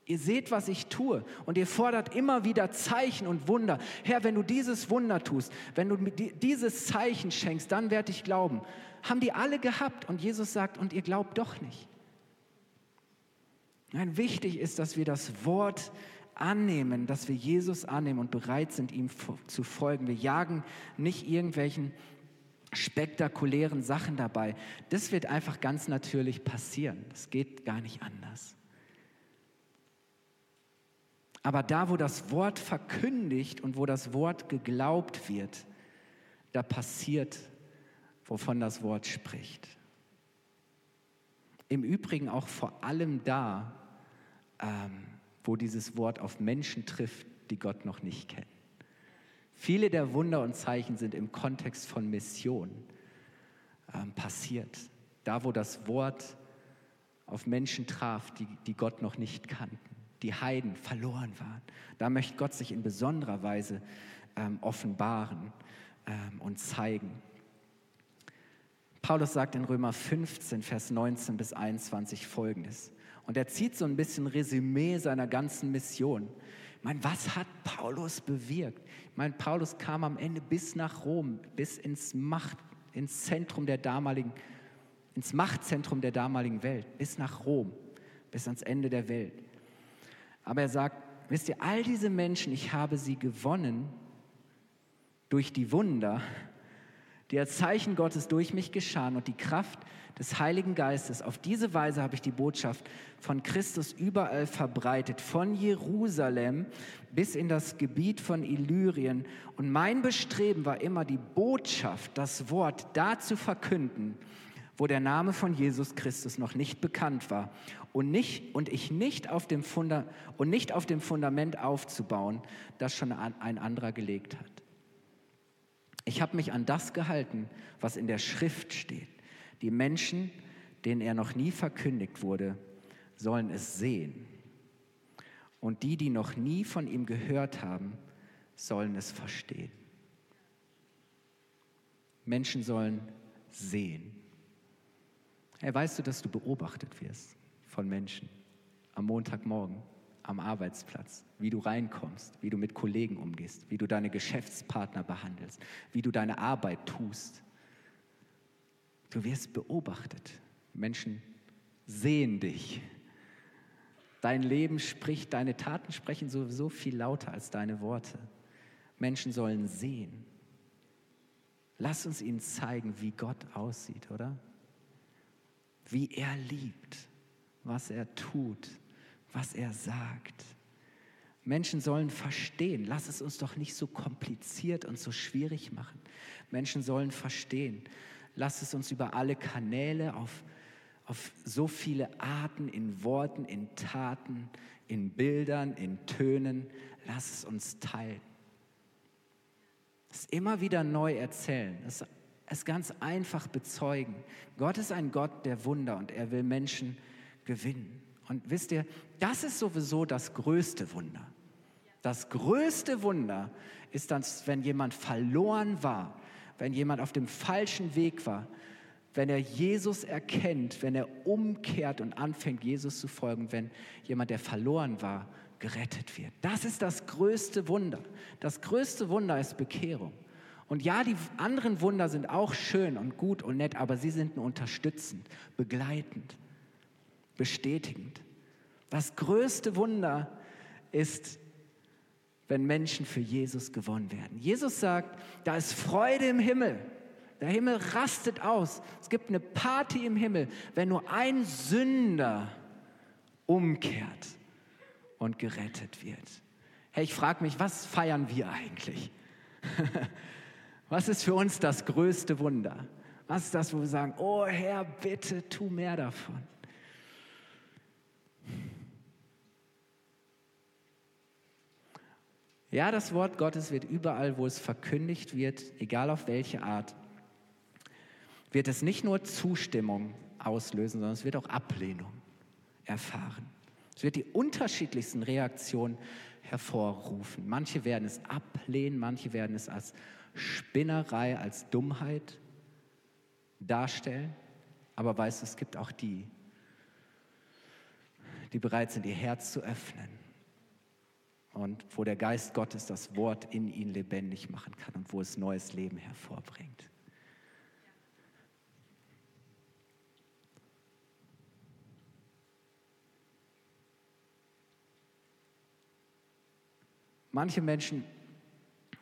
Ihr seht, was ich tue und ihr fordert immer wieder Zeichen und Wunder. Herr, wenn du dieses Wunder tust, wenn du dieses Zeichen schenkst, dann werde ich glauben. Haben die alle gehabt und Jesus sagt, und ihr glaubt doch nicht. Nein, wichtig ist, dass wir das Wort annehmen, dass wir Jesus annehmen und bereit sind, ihm zu folgen. Wir jagen nicht irgendwelchen spektakulären Sachen dabei. Das wird einfach ganz natürlich passieren. Das geht gar nicht anders. Aber da, wo das Wort verkündigt und wo das Wort geglaubt wird, da passiert, wovon das Wort spricht. Im Übrigen auch vor allem da, ähm, wo dieses Wort auf Menschen trifft, die Gott noch nicht kennen. Viele der Wunder und Zeichen sind im Kontext von Mission ähm, passiert. Da, wo das Wort auf Menschen traf, die, die Gott noch nicht kannten die Heiden verloren waren. Da möchte Gott sich in besonderer Weise ähm, offenbaren ähm, und zeigen. Paulus sagt in Römer 15, Vers 19 bis 21 folgendes. Und er zieht so ein bisschen Resümee seiner ganzen Mission. Ich meine, was hat Paulus bewirkt? Ich meine, Paulus kam am Ende bis nach Rom, bis ins Macht, ins Zentrum der damaligen, ins Machtzentrum der damaligen Welt, bis nach Rom, bis ans Ende der Welt. Aber er sagt, wisst ihr, all diese Menschen, ich habe sie gewonnen durch die Wunder, die als Zeichen Gottes durch mich geschahen und die Kraft des Heiligen Geistes. Auf diese Weise habe ich die Botschaft von Christus überall verbreitet, von Jerusalem bis in das Gebiet von Illyrien. Und mein Bestreben war immer, die Botschaft, das Wort da zu verkünden, wo der Name von Jesus Christus noch nicht bekannt war und, nicht, und ich nicht auf dem Funda, und nicht auf dem Fundament aufzubauen, das schon ein anderer gelegt hat. Ich habe mich an das gehalten, was in der Schrift steht. Die Menschen, denen er noch nie verkündigt wurde, sollen es sehen. Und die, die noch nie von ihm gehört haben, sollen es verstehen. Menschen sollen sehen. Hey, weißt du, dass du beobachtet wirst von Menschen am Montagmorgen, am Arbeitsplatz, wie du reinkommst, wie du mit Kollegen umgehst, wie du deine Geschäftspartner behandelst, wie du deine Arbeit tust. Du wirst beobachtet. Menschen sehen dich. Dein Leben spricht, deine Taten sprechen sowieso viel lauter als deine Worte. Menschen sollen sehen. Lass uns ihnen zeigen, wie Gott aussieht, oder? Wie er liebt, was er tut, was er sagt. Menschen sollen verstehen. Lass es uns doch nicht so kompliziert und so schwierig machen. Menschen sollen verstehen. Lass es uns über alle Kanäle auf, auf so viele Arten, in Worten, in Taten, in Bildern, in Tönen, lass es uns teilen. Es immer wieder neu erzählen, es, es ganz einfach bezeugen. Gott ist ein Gott der Wunder und er will Menschen gewinnen. Und wisst ihr, das ist sowieso das größte Wunder. Das größte Wunder ist dann, wenn jemand verloren war, wenn jemand auf dem falschen Weg war, wenn er Jesus erkennt, wenn er umkehrt und anfängt, Jesus zu folgen, wenn jemand, der verloren war, gerettet wird. Das ist das größte Wunder. Das größte Wunder ist Bekehrung. Und ja, die anderen Wunder sind auch schön und gut und nett, aber sie sind nur unterstützend, begleitend, bestätigend. Das größte Wunder ist wenn Menschen für Jesus gewonnen werden. Jesus sagt, da ist Freude im Himmel. Der Himmel rastet aus. Es gibt eine Party im Himmel, wenn nur ein Sünder umkehrt und gerettet wird. Hey, ich frage mich, was feiern wir eigentlich? was ist für uns das größte Wunder? Was ist das, wo wir sagen, oh Herr, bitte tu mehr davon? Ja, das Wort Gottes wird überall, wo es verkündigt wird, egal auf welche Art, wird es nicht nur Zustimmung auslösen, sondern es wird auch Ablehnung erfahren. Es wird die unterschiedlichsten Reaktionen hervorrufen. Manche werden es ablehnen, manche werden es als Spinnerei, als Dummheit darstellen. Aber weißt du, es gibt auch die, die bereit sind, ihr Herz zu öffnen und wo der Geist Gottes das Wort in ihn lebendig machen kann und wo es neues Leben hervorbringt. Manche Menschen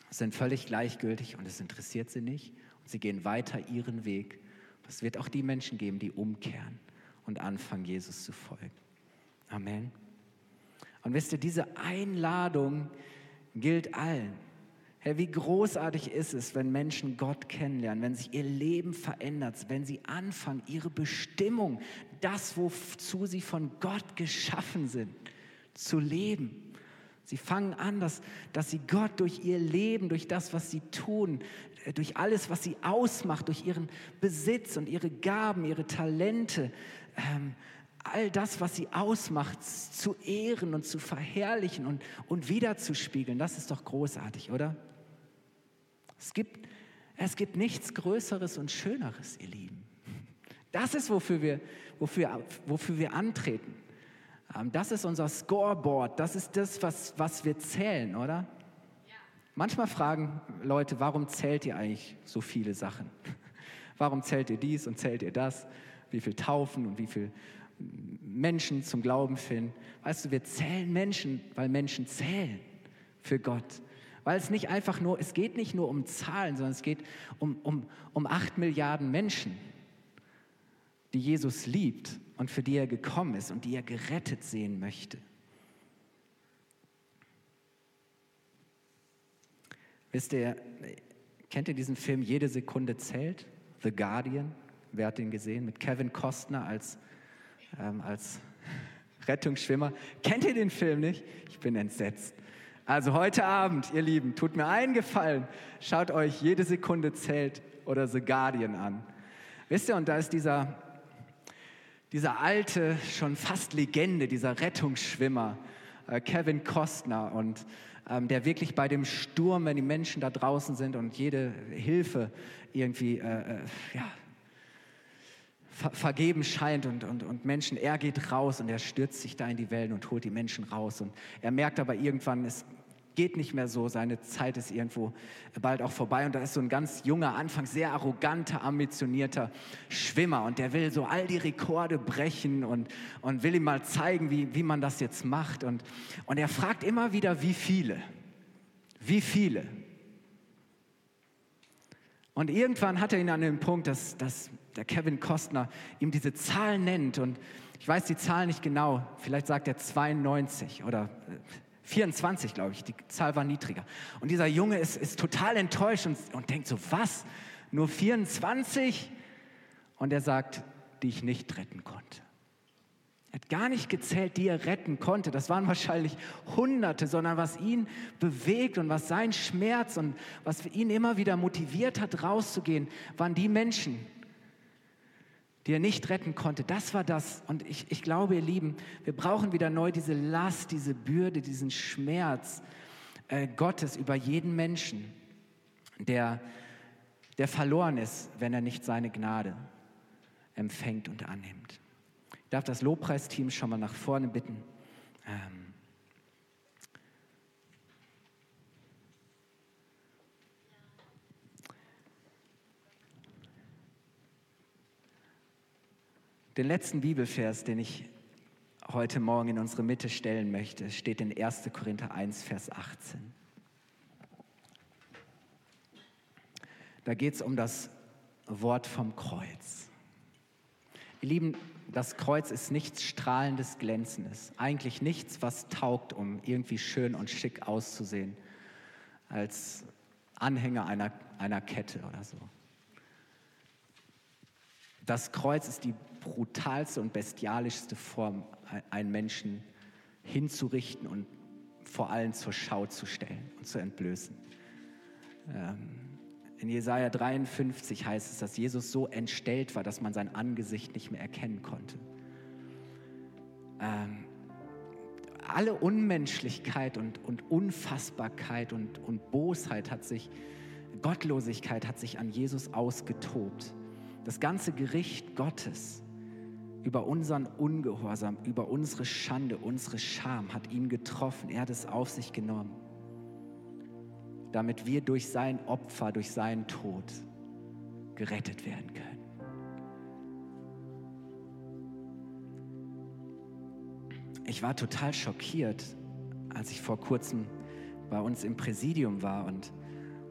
sind völlig gleichgültig und es interessiert sie nicht und sie gehen weiter ihren Weg. Es wird auch die Menschen geben, die umkehren und anfangen, Jesus zu folgen. Amen. Und wisst ihr, diese Einladung gilt allen. Herr, wie großartig ist es, wenn Menschen Gott kennenlernen, wenn sich ihr Leben verändert, wenn sie anfangen, ihre Bestimmung, das, wozu sie von Gott geschaffen sind, zu leben. Sie fangen an, dass, dass sie Gott durch ihr Leben, durch das, was sie tun, durch alles, was sie ausmacht, durch ihren Besitz und ihre Gaben, ihre Talente, ähm, all das, was sie ausmacht, zu ehren und zu verherrlichen und, und wiederzuspiegeln. Das ist doch großartig, oder? Es gibt, es gibt nichts Größeres und Schöneres, ihr Lieben. Das ist, wofür wir, wofür, wofür wir antreten. Ähm, das ist unser Scoreboard. Das ist das, was, was wir zählen, oder? Manchmal fragen Leute, warum zählt ihr eigentlich so viele Sachen? Warum zählt ihr dies und zählt ihr das? Wie viel Taufen und wie viel Menschen zum Glauben finden. Weißt du, wir zählen Menschen, weil Menschen zählen für Gott. Weil es nicht einfach nur, es geht nicht nur um Zahlen, sondern es geht um, um, um acht Milliarden Menschen, die Jesus liebt und für die er gekommen ist und die er gerettet sehen möchte. Wisst ihr, kennt ihr diesen Film Jede Sekunde zählt? The Guardian. Wer hat den gesehen? Mit Kevin Costner als ähm, als Rettungsschwimmer. Kennt ihr den Film nicht? Ich bin entsetzt. Also heute Abend, ihr Lieben, tut mir einen Gefallen, schaut euch jede Sekunde zählt oder The Guardian an. Wisst ihr, und da ist dieser, dieser alte, schon fast Legende, dieser Rettungsschwimmer, äh, Kevin Costner, und ähm, der wirklich bei dem Sturm, wenn die Menschen da draußen sind und jede Hilfe irgendwie äh, äh, ja, ver vergeben scheint und, und, und Menschen, er geht raus und er stürzt sich da in die Wellen und holt die Menschen raus. Und er merkt aber irgendwann, es geht nicht mehr so, seine Zeit ist irgendwo bald auch vorbei. Und da ist so ein ganz junger, Anfang sehr arroganter, ambitionierter Schwimmer und der will so all die Rekorde brechen und, und will ihm mal zeigen, wie, wie man das jetzt macht. Und, und er fragt immer wieder, wie viele? Wie viele? Und irgendwann hat er ihn an dem Punkt, dass, dass der Kevin Kostner ihm diese Zahl nennt. Und ich weiß die Zahl nicht genau, vielleicht sagt er 92 oder 24, glaube ich, die Zahl war niedriger. Und dieser Junge ist, ist total enttäuscht und, und denkt so, was? Nur 24? Und er sagt, die ich nicht retten konnte. Er hat gar nicht gezählt, die er retten konnte. Das waren wahrscheinlich Hunderte, sondern was ihn bewegt und was sein Schmerz und was ihn immer wieder motiviert hat, rauszugehen, waren die Menschen, die er nicht retten konnte. Das war das. Und ich, ich glaube, ihr Lieben, wir brauchen wieder neu diese Last, diese Bürde, diesen Schmerz äh, Gottes über jeden Menschen, der, der verloren ist, wenn er nicht seine Gnade empfängt und annimmt. Ich darf das Lobpreisteam schon mal nach vorne bitten. Ähm, Den letzten Bibelvers, den ich heute Morgen in unsere Mitte stellen möchte, steht in 1. Korinther 1, Vers 18. Da geht es um das Wort vom Kreuz. Ihr Lieben, das Kreuz ist nichts Strahlendes, Glänzendes. Eigentlich nichts, was taugt, um irgendwie schön und schick auszusehen, als Anhänger einer, einer Kette oder so. Das Kreuz ist die brutalste und bestialischste Form, einen Menschen hinzurichten und vor allem zur Schau zu stellen und zu entblößen. Ähm, in Jesaja 53 heißt es, dass Jesus so entstellt war, dass man sein Angesicht nicht mehr erkennen konnte. Ähm, alle Unmenschlichkeit und, und Unfassbarkeit und, und Bosheit hat sich, Gottlosigkeit hat sich an Jesus ausgetobt. Das ganze Gericht Gottes über unseren Ungehorsam, über unsere Schande, unsere Scham hat ihn getroffen. Er hat es auf sich genommen, damit wir durch sein Opfer, durch seinen Tod gerettet werden können. Ich war total schockiert, als ich vor kurzem bei uns im Präsidium war und,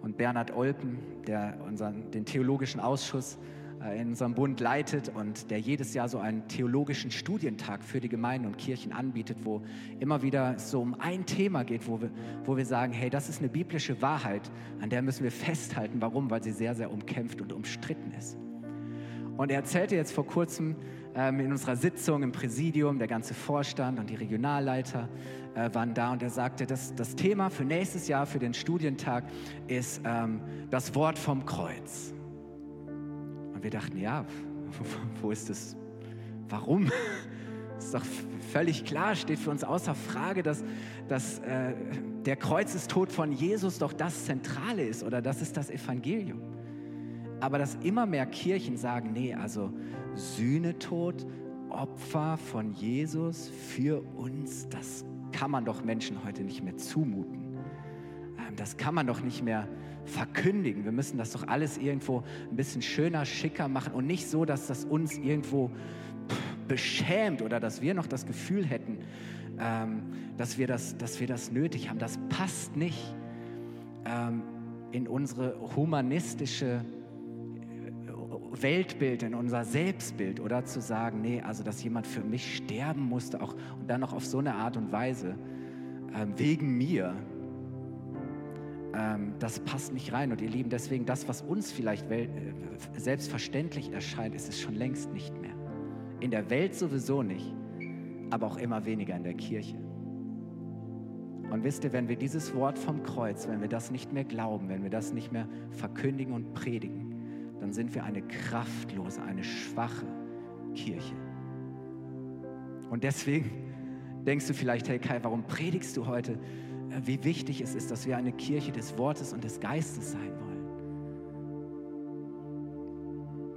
und Bernhard Olpen, der unseren, den theologischen Ausschuss in unserem Bund leitet und der jedes Jahr so einen theologischen Studientag für die Gemeinden und Kirchen anbietet, wo immer wieder so um ein Thema geht, wo wir, wo wir sagen, hey, das ist eine biblische Wahrheit, an der müssen wir festhalten. Warum? Weil sie sehr, sehr umkämpft und umstritten ist. Und er erzählte jetzt vor kurzem ähm, in unserer Sitzung im Präsidium, der ganze Vorstand und die Regionalleiter äh, waren da und er sagte, dass das Thema für nächstes Jahr, für den Studientag, ist ähm, das Wort vom Kreuz. Wir dachten, ja, wo ist das? Warum? Ist doch völlig klar, steht für uns außer Frage, dass, dass äh, der Kreuzestod von Jesus doch das Zentrale ist oder das ist das Evangelium. Aber dass immer mehr Kirchen sagen, nee, also Sühnetod, Opfer von Jesus für uns, das kann man doch Menschen heute nicht mehr zumuten. Ähm, das kann man doch nicht mehr verkündigen. Wir müssen das doch alles irgendwo ein bisschen schöner, schicker machen und nicht so, dass das uns irgendwo beschämt oder dass wir noch das Gefühl hätten, ähm, dass, wir das, dass wir das nötig haben. Das passt nicht ähm, in unsere humanistische äh, Weltbild, in unser Selbstbild oder zu sagen, nee, also dass jemand für mich sterben musste auch und dann noch auf so eine Art und Weise ähm, wegen mir ähm, das passt nicht rein. Und ihr Lieben, deswegen das, was uns vielleicht äh, selbstverständlich erscheint, ist es schon längst nicht mehr. In der Welt sowieso nicht, aber auch immer weniger in der Kirche. Und wisst ihr, wenn wir dieses Wort vom Kreuz, wenn wir das nicht mehr glauben, wenn wir das nicht mehr verkündigen und predigen, dann sind wir eine kraftlose, eine schwache Kirche. Und deswegen denkst du vielleicht, hey Kai, warum predigst du heute? Wie wichtig es ist, dass wir eine Kirche des Wortes und des Geistes sein wollen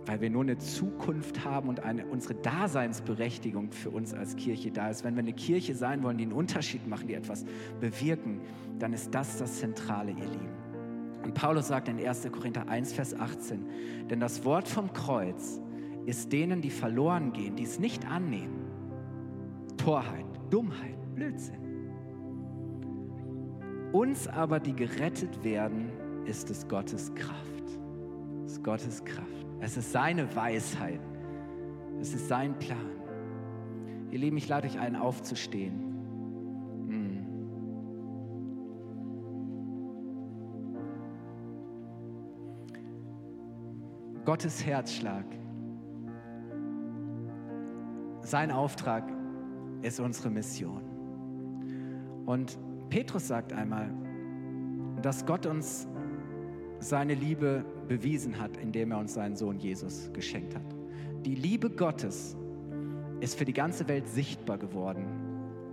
weil wir nur eine Zukunft haben und eine, unsere Daseinsberechtigung für uns als Kirche da ist. Wenn wir eine Kirche sein wollen, die einen Unterschied machen, die etwas bewirken, dann ist das das Zentrale, ihr Lieben. Und Paulus sagt in 1. Korinther 1, Vers 18, denn das Wort vom Kreuz ist denen, die verloren gehen, die es nicht annehmen, Torheit, Dummheit, Blödsinn. Uns aber, die gerettet werden, ist es Gottes Kraft. Es ist Gottes Kraft. Es ist seine Weisheit. Es ist sein Plan. Ihr Lieben, ich lade euch ein, aufzustehen. Hm. Gottes Herzschlag. Sein Auftrag ist unsere Mission. Und Petrus sagt einmal, dass Gott uns seine Liebe bewiesen hat, indem er uns seinen Sohn Jesus geschenkt hat. Die Liebe Gottes ist für die ganze Welt sichtbar geworden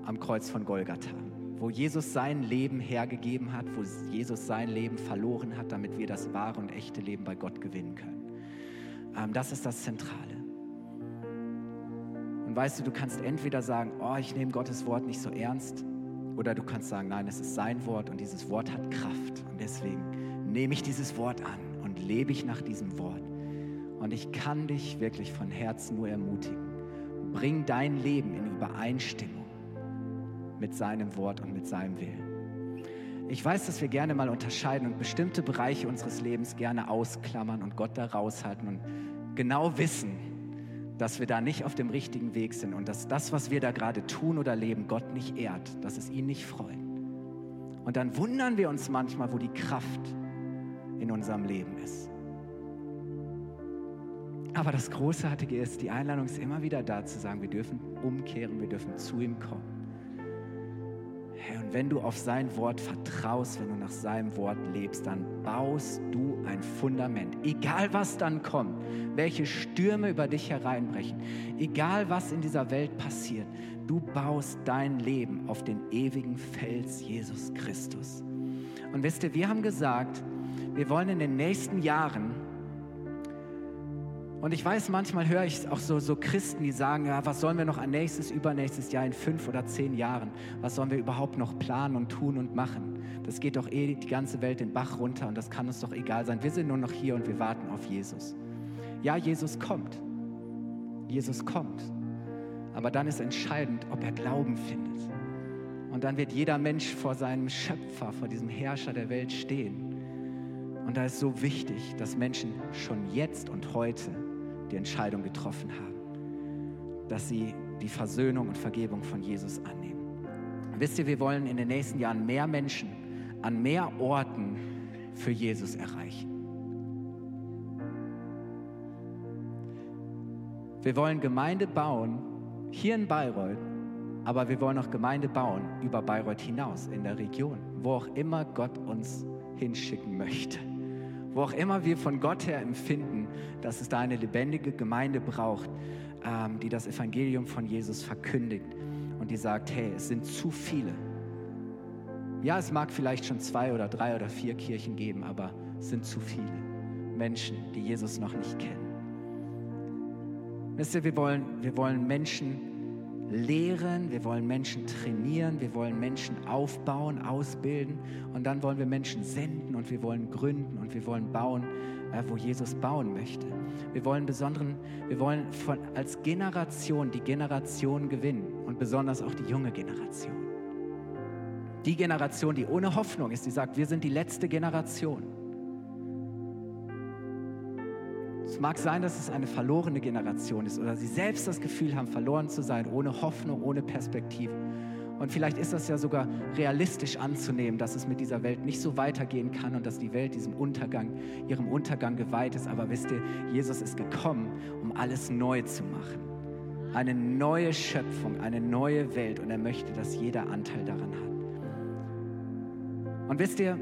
am Kreuz von Golgatha, wo Jesus sein Leben hergegeben hat, wo Jesus sein Leben verloren hat, damit wir das wahre und echte Leben bei Gott gewinnen können. Ähm, das ist das Zentrale. Und weißt du, du kannst entweder sagen, oh, ich nehme Gottes Wort nicht so ernst, oder du kannst sagen, nein, es ist sein Wort und dieses Wort hat Kraft und deswegen nehme ich dieses Wort an und lebe ich nach diesem Wort. Und ich kann dich wirklich von Herzen nur ermutigen. Bring dein Leben in Übereinstimmung mit seinem Wort und mit seinem Willen. Ich weiß, dass wir gerne mal unterscheiden und bestimmte Bereiche unseres Lebens gerne ausklammern und Gott da raushalten und genau wissen, dass wir da nicht auf dem richtigen Weg sind und dass das, was wir da gerade tun oder leben, Gott nicht ehrt, dass es ihn nicht freut. Und dann wundern wir uns manchmal, wo die Kraft in unserem Leben ist. Aber das Großartige ist, die Einladung ist immer wieder da zu sagen, wir dürfen umkehren, wir dürfen zu ihm kommen. Hey, und wenn du auf sein Wort vertraust, wenn du nach seinem Wort lebst, dann baust du ein Fundament. Egal was dann kommt, welche Stürme über dich hereinbrechen, egal was in dieser Welt passiert, du baust dein Leben auf den ewigen Fels Jesus Christus. Und wisst ihr, wir haben gesagt, wir wollen in den nächsten Jahren, und ich weiß, manchmal höre ich auch so, so Christen, die sagen, ja, was sollen wir noch ein nächstes, übernächstes Jahr in fünf oder zehn Jahren? Was sollen wir überhaupt noch planen und tun und machen? Das geht doch eh die ganze Welt den Bach runter und das kann uns doch egal sein. Wir sind nur noch hier und wir warten auf Jesus. Ja, Jesus kommt. Jesus kommt. Aber dann ist entscheidend, ob er Glauben findet. Und dann wird jeder Mensch vor seinem Schöpfer, vor diesem Herrscher der Welt stehen. Und da ist so wichtig, dass Menschen schon jetzt und heute die Entscheidung getroffen haben, dass sie die Versöhnung und Vergebung von Jesus annehmen. Wisst ihr, wir wollen in den nächsten Jahren mehr Menschen an mehr Orten für Jesus erreichen. Wir wollen Gemeinde bauen hier in Bayreuth, aber wir wollen auch Gemeinde bauen über Bayreuth hinaus in der Region, wo auch immer Gott uns hinschicken möchte wo auch immer wir von Gott her empfinden, dass es da eine lebendige Gemeinde braucht, ähm, die das Evangelium von Jesus verkündigt und die sagt, hey, es sind zu viele. Ja, es mag vielleicht schon zwei oder drei oder vier Kirchen geben, aber es sind zu viele Menschen, die Jesus noch nicht kennen. Wisst ihr, wir wollen, wir wollen Menschen lehren, wir wollen Menschen trainieren, wir wollen Menschen aufbauen, ausbilden und dann wollen wir Menschen senden und wir wollen gründen und wir wollen bauen, äh, wo Jesus bauen möchte. Wir wollen besonderen, wir wollen von, als Generation die Generation gewinnen und besonders auch die junge Generation. Die Generation, die ohne Hoffnung ist, die sagt, wir sind die letzte Generation. Es mag sein, dass es eine verlorene Generation ist oder sie selbst das Gefühl haben, verloren zu sein, ohne Hoffnung, ohne Perspektive. Und vielleicht ist das ja sogar realistisch anzunehmen, dass es mit dieser Welt nicht so weitergehen kann und dass die Welt diesem Untergang, ihrem Untergang geweiht ist. Aber wisst ihr, Jesus ist gekommen, um alles neu zu machen. Eine neue Schöpfung, eine neue Welt und er möchte, dass jeder Anteil daran hat. Und wisst ihr,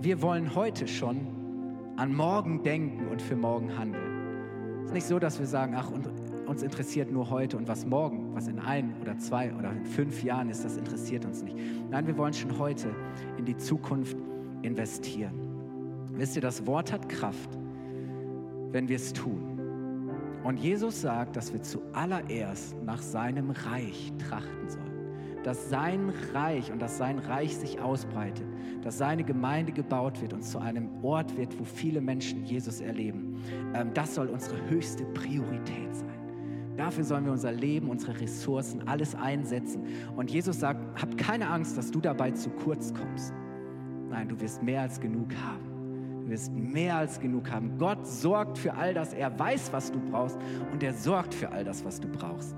wir wollen heute schon an morgen denken und für morgen handeln. Es ist nicht so, dass wir sagen, ach, uns interessiert nur heute und was morgen, was in ein oder zwei oder in fünf Jahren ist, das interessiert uns nicht. Nein, wir wollen schon heute in die Zukunft investieren. Wisst ihr, das Wort hat Kraft, wenn wir es tun. Und Jesus sagt, dass wir zuallererst nach seinem Reich trachten sollen. Dass sein Reich und dass sein Reich sich ausbreitet, dass seine Gemeinde gebaut wird und zu einem Ort wird, wo viele Menschen Jesus erleben. Ähm, das soll unsere höchste Priorität sein. Dafür sollen wir unser Leben, unsere Ressourcen, alles einsetzen. Und Jesus sagt, hab keine Angst, dass du dabei zu kurz kommst. Nein, du wirst mehr als genug haben. Du wirst mehr als genug haben. Gott sorgt für all das. Er weiß, was du brauchst und er sorgt für all das, was du brauchst.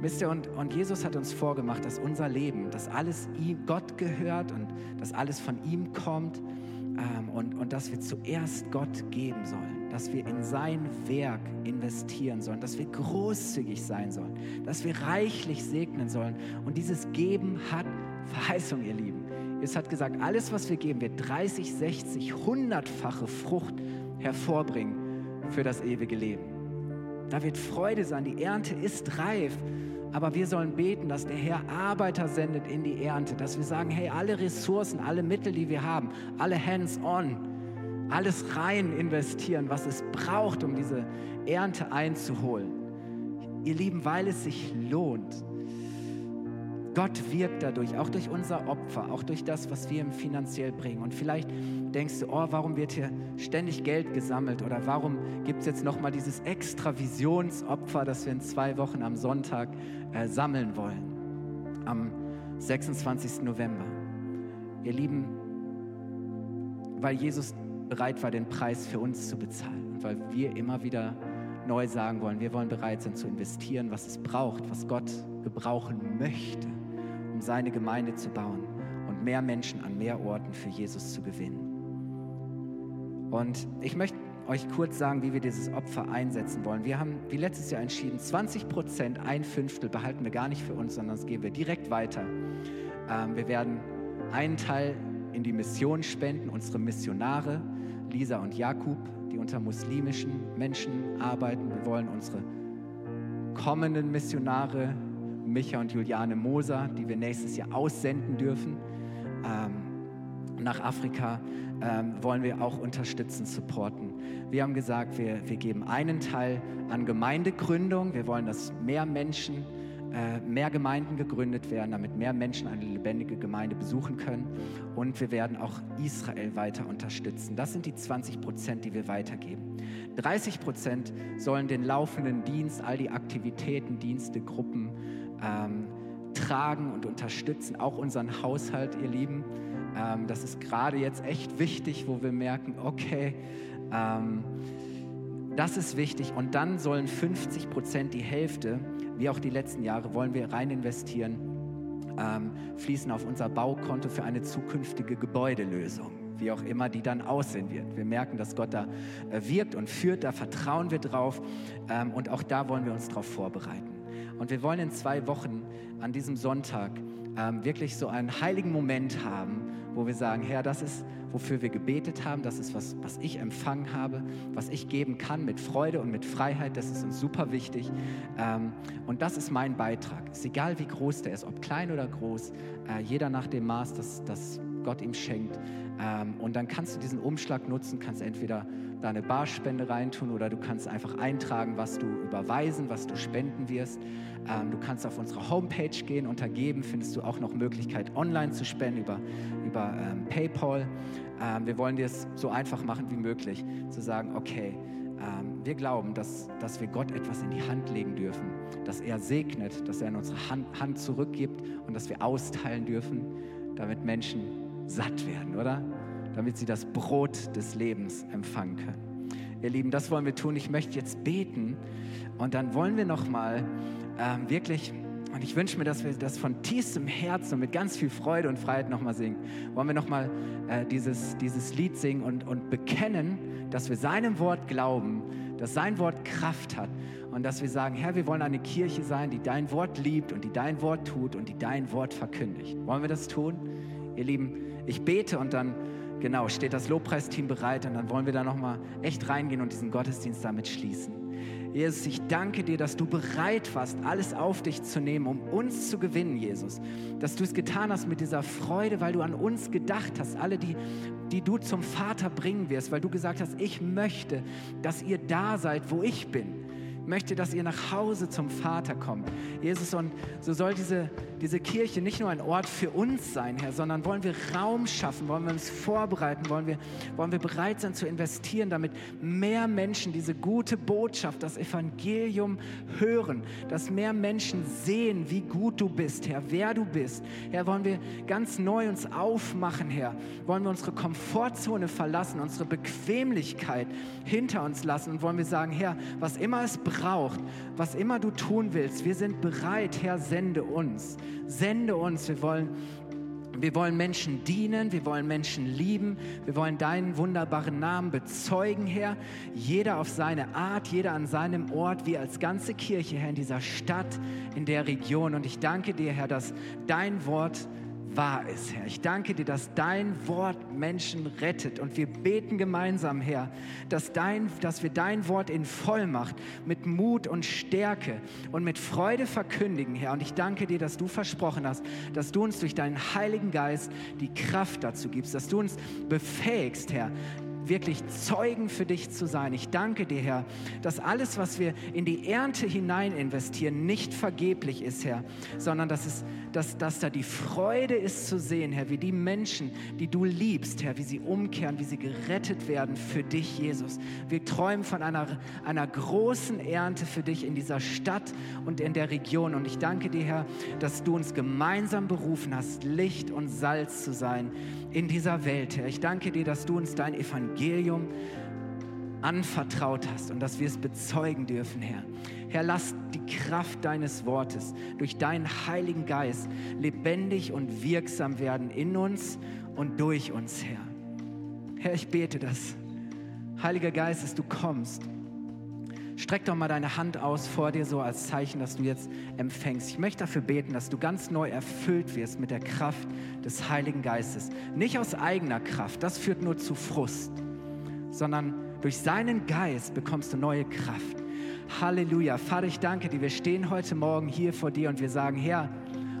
Wisst ihr, und, und Jesus hat uns vorgemacht, dass unser Leben, dass alles ihm, Gott gehört und dass alles von ihm kommt ähm, und, und dass wir zuerst Gott geben sollen, dass wir in sein Werk investieren sollen, dass wir großzügig sein sollen, dass wir reichlich segnen sollen. Und dieses Geben hat Verheißung, ihr Lieben. Es hat gesagt, alles, was wir geben, wird 30, 60, 100-fache Frucht hervorbringen für das ewige Leben. Da wird Freude sein, die Ernte ist reif. Aber wir sollen beten, dass der Herr Arbeiter sendet in die Ernte, dass wir sagen, hey, alle Ressourcen, alle Mittel, die wir haben, alle hands-on, alles rein investieren, was es braucht, um diese Ernte einzuholen. Ihr Lieben, weil es sich lohnt. Gott wirkt dadurch, auch durch unser Opfer, auch durch das, was wir ihm finanziell bringen. Und vielleicht denkst du, oh, warum wird hier ständig Geld gesammelt oder warum gibt es jetzt nochmal dieses extra Visionsopfer, das wir in zwei Wochen am Sonntag äh, sammeln wollen, am 26. November. Ihr Lieben, weil Jesus bereit war, den Preis für uns zu bezahlen und weil wir immer wieder neu sagen wollen, wir wollen bereit sein zu investieren, was es braucht, was Gott gebrauchen möchte um seine Gemeinde zu bauen und mehr Menschen an mehr Orten für Jesus zu gewinnen. Und ich möchte euch kurz sagen, wie wir dieses Opfer einsetzen wollen. Wir haben wie letztes Jahr entschieden, 20 Prozent, ein Fünftel behalten wir gar nicht für uns, sondern das geben wir direkt weiter. Ähm, wir werden einen Teil in die Mission spenden, unsere Missionare, Lisa und Jakub, die unter muslimischen Menschen arbeiten. Wir wollen unsere kommenden Missionare Micha und Juliane Moser, die wir nächstes Jahr aussenden dürfen. Ähm, nach Afrika ähm, wollen wir auch unterstützen, supporten. Wir haben gesagt, wir, wir geben einen Teil an Gemeindegründung. Wir wollen, dass mehr Menschen, äh, mehr Gemeinden gegründet werden, damit mehr Menschen eine lebendige Gemeinde besuchen können. Und wir werden auch Israel weiter unterstützen. Das sind die 20 Prozent, die wir weitergeben. 30 Prozent sollen den laufenden Dienst, all die Aktivitäten, Dienste, Gruppen, ähm, tragen und unterstützen, auch unseren Haushalt, ihr Lieben. Ähm, das ist gerade jetzt echt wichtig, wo wir merken, okay, ähm, das ist wichtig. Und dann sollen 50 Prozent, die Hälfte, wie auch die letzten Jahre, wollen wir rein investieren, ähm, fließen auf unser Baukonto für eine zukünftige Gebäudelösung wie auch immer die dann aussehen wird. Wir merken, dass Gott da äh, wirkt und führt, da vertrauen wir drauf ähm, und auch da wollen wir uns darauf vorbereiten. Und wir wollen in zwei Wochen an diesem Sonntag ähm, wirklich so einen heiligen Moment haben, wo wir sagen, Herr, das ist, wofür wir gebetet haben, das ist, was, was ich empfangen habe, was ich geben kann mit Freude und mit Freiheit, das ist uns super wichtig. Ähm, und das ist mein Beitrag. Ist egal, wie groß der ist, ob klein oder groß, äh, jeder nach dem Maß, das, das Gott ihm schenkt. Ähm, und dann kannst du diesen Umschlag nutzen, kannst entweder deine Barspende reintun oder du kannst einfach eintragen, was du überweisen, was du spenden wirst. Ähm, du kannst auf unsere Homepage gehen, unter Geben findest du auch noch Möglichkeit, online zu spenden über, über ähm, PayPal. Ähm, wir wollen dir es so einfach machen wie möglich, zu sagen, okay, ähm, wir glauben, dass, dass wir Gott etwas in die Hand legen dürfen, dass er segnet, dass er in unsere Hand, Hand zurückgibt und dass wir austeilen dürfen, damit Menschen satt werden, oder? damit sie das Brot des Lebens empfangen können. Ihr Lieben, das wollen wir tun. Ich möchte jetzt beten und dann wollen wir noch mal ähm, wirklich Und ich wünsche mir, dass wir das von tiefstem Herzen und mit ganz viel Freude und Freiheit nochmal singen. Wollen wir nochmal äh, dieses, dieses Lied singen und, und bekennen, dass wir seinem Wort glauben, dass sein Wort Kraft hat und dass wir sagen, Herr, wir wollen eine Kirche sein, die dein Wort liebt und die dein Wort tut und die dein Wort verkündigt. Wollen wir das tun? Ihr Lieben, ich bete und dann genau steht das Lobpreisteam bereit und dann wollen wir da nochmal echt reingehen und diesen Gottesdienst damit schließen. Jesus, ich danke dir, dass du bereit warst, alles auf dich zu nehmen, um uns zu gewinnen, Jesus. Dass du es getan hast mit dieser Freude, weil du an uns gedacht hast, alle, die, die du zum Vater bringen wirst, weil du gesagt hast, ich möchte, dass ihr da seid, wo ich bin möchte, dass ihr nach Hause zum Vater kommt. Jesus, und so soll diese, diese Kirche nicht nur ein Ort für uns sein, Herr, sondern wollen wir Raum schaffen, wollen wir uns vorbereiten, wollen wir, wollen wir bereit sein zu investieren, damit mehr Menschen diese gute Botschaft, das Evangelium hören, dass mehr Menschen sehen, wie gut du bist, Herr, wer du bist. Herr, wollen wir ganz neu uns aufmachen, Herr, wollen wir unsere Komfortzone verlassen, unsere Bequemlichkeit hinter uns lassen und wollen wir sagen, Herr, was immer es braucht, braucht, was immer du tun willst, wir sind bereit, Herr, sende uns. Sende uns. Wir wollen wir wollen Menschen dienen, wir wollen Menschen lieben, wir wollen deinen wunderbaren Namen bezeugen, Herr. Jeder auf seine Art, jeder an seinem Ort, wir als ganze Kirche, Herr, in dieser Stadt, in der Region. Und ich danke dir, Herr, dass dein Wort wahr ist, Herr. Ich danke dir, dass dein Wort Menschen rettet und wir beten gemeinsam, Herr, dass, dein, dass wir dein Wort in Vollmacht mit Mut und Stärke und mit Freude verkündigen, Herr. Und ich danke dir, dass du versprochen hast, dass du uns durch deinen Heiligen Geist die Kraft dazu gibst, dass du uns befähigst, Herr, wirklich Zeugen für dich zu sein. Ich danke dir, Herr, dass alles, was wir in die Ernte hinein investieren, nicht vergeblich ist, Herr, sondern dass, es, dass, dass da die Freude ist zu sehen, Herr, wie die Menschen, die du liebst, Herr, wie sie umkehren, wie sie gerettet werden für dich, Jesus. Wir träumen von einer, einer großen Ernte für dich in dieser Stadt und in der Region. Und ich danke dir, Herr, dass du uns gemeinsam berufen hast, Licht und Salz zu sein in dieser Welt, Herr. Ich danke dir, dass du uns dein Evangelium anvertraut hast und dass wir es bezeugen dürfen, Herr. Herr, lass die Kraft deines Wortes durch deinen Heiligen Geist lebendig und wirksam werden in uns und durch uns, Herr. Herr, ich bete das. Heiliger Geist, dass du kommst Streck doch mal deine Hand aus vor dir, so als Zeichen, dass du jetzt empfängst. Ich möchte dafür beten, dass du ganz neu erfüllt wirst mit der Kraft des Heiligen Geistes. Nicht aus eigener Kraft, das führt nur zu Frust, sondern durch seinen Geist bekommst du neue Kraft. Halleluja. Vater, ich danke dir. Wir stehen heute Morgen hier vor dir und wir sagen, Herr,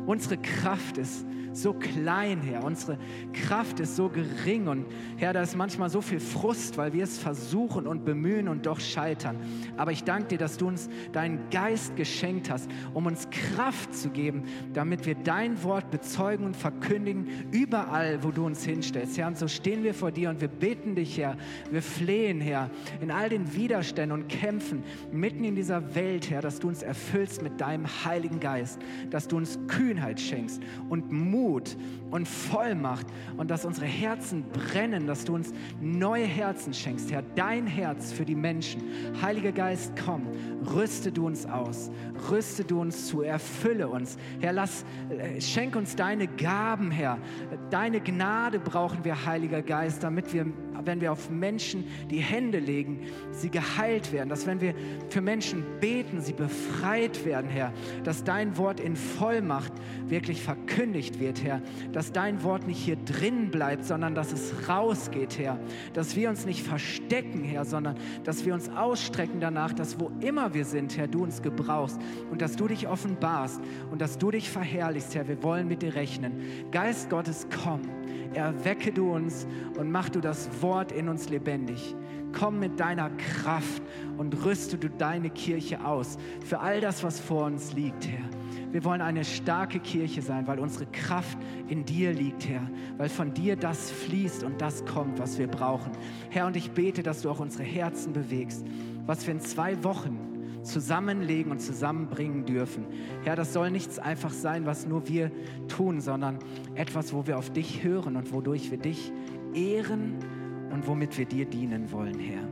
unsere Kraft ist so klein, Herr. Unsere Kraft ist so gering und Herr, da ist manchmal so viel Frust, weil wir es versuchen und bemühen und doch scheitern. Aber ich danke dir, dass du uns deinen Geist geschenkt hast, um uns Kraft zu geben, damit wir dein Wort bezeugen und verkündigen überall, wo du uns hinstellst. Herr, und so stehen wir vor dir und wir beten dich, Herr. Wir flehen, Herr, in all den Widerständen und Kämpfen mitten in dieser Welt, Herr, dass du uns erfüllst mit deinem Heiligen Geist, dass du uns Kühnheit schenkst und Mut Mut und Vollmacht und dass unsere Herzen brennen, dass du uns neue Herzen schenkst, Herr, dein Herz für die Menschen. Heiliger Geist, komm, rüste du uns aus, rüste du uns zu, erfülle uns. Herr, lass, äh, schenk uns deine Gaben, Herr. Deine Gnade brauchen wir, Heiliger Geist, damit wir wenn wir auf Menschen die Hände legen, sie geheilt werden, dass wenn wir für Menschen beten, sie befreit werden, Herr, dass dein Wort in Vollmacht wirklich verkündigt wird, Herr, dass dein Wort nicht hier drin bleibt, sondern dass es rausgeht, Herr, dass wir uns nicht verstecken, Herr, sondern dass wir uns ausstrecken danach, dass wo immer wir sind, Herr, du uns gebrauchst und dass du dich offenbarst und dass du dich verherrlichst, Herr. Wir wollen mit dir rechnen. Geist Gottes, komm erwecke du uns und mach du das Wort in uns lebendig. Komm mit deiner Kraft und rüste du deine Kirche aus für all das, was vor uns liegt, Herr. Wir wollen eine starke Kirche sein, weil unsere Kraft in dir liegt, Herr, weil von dir das fließt und das kommt, was wir brauchen. Herr, und ich bete, dass du auch unsere Herzen bewegst, was wir in zwei Wochen zusammenlegen und zusammenbringen dürfen. Herr, das soll nichts einfach sein, was nur wir tun, sondern etwas, wo wir auf dich hören und wodurch wir dich ehren und womit wir dir dienen wollen, Herr.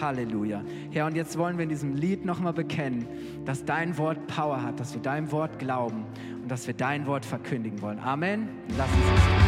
Halleluja. Herr, und jetzt wollen wir in diesem Lied nochmal bekennen, dass dein Wort Power hat, dass wir deinem Wort glauben und dass wir dein Wort verkündigen wollen. Amen. Lass uns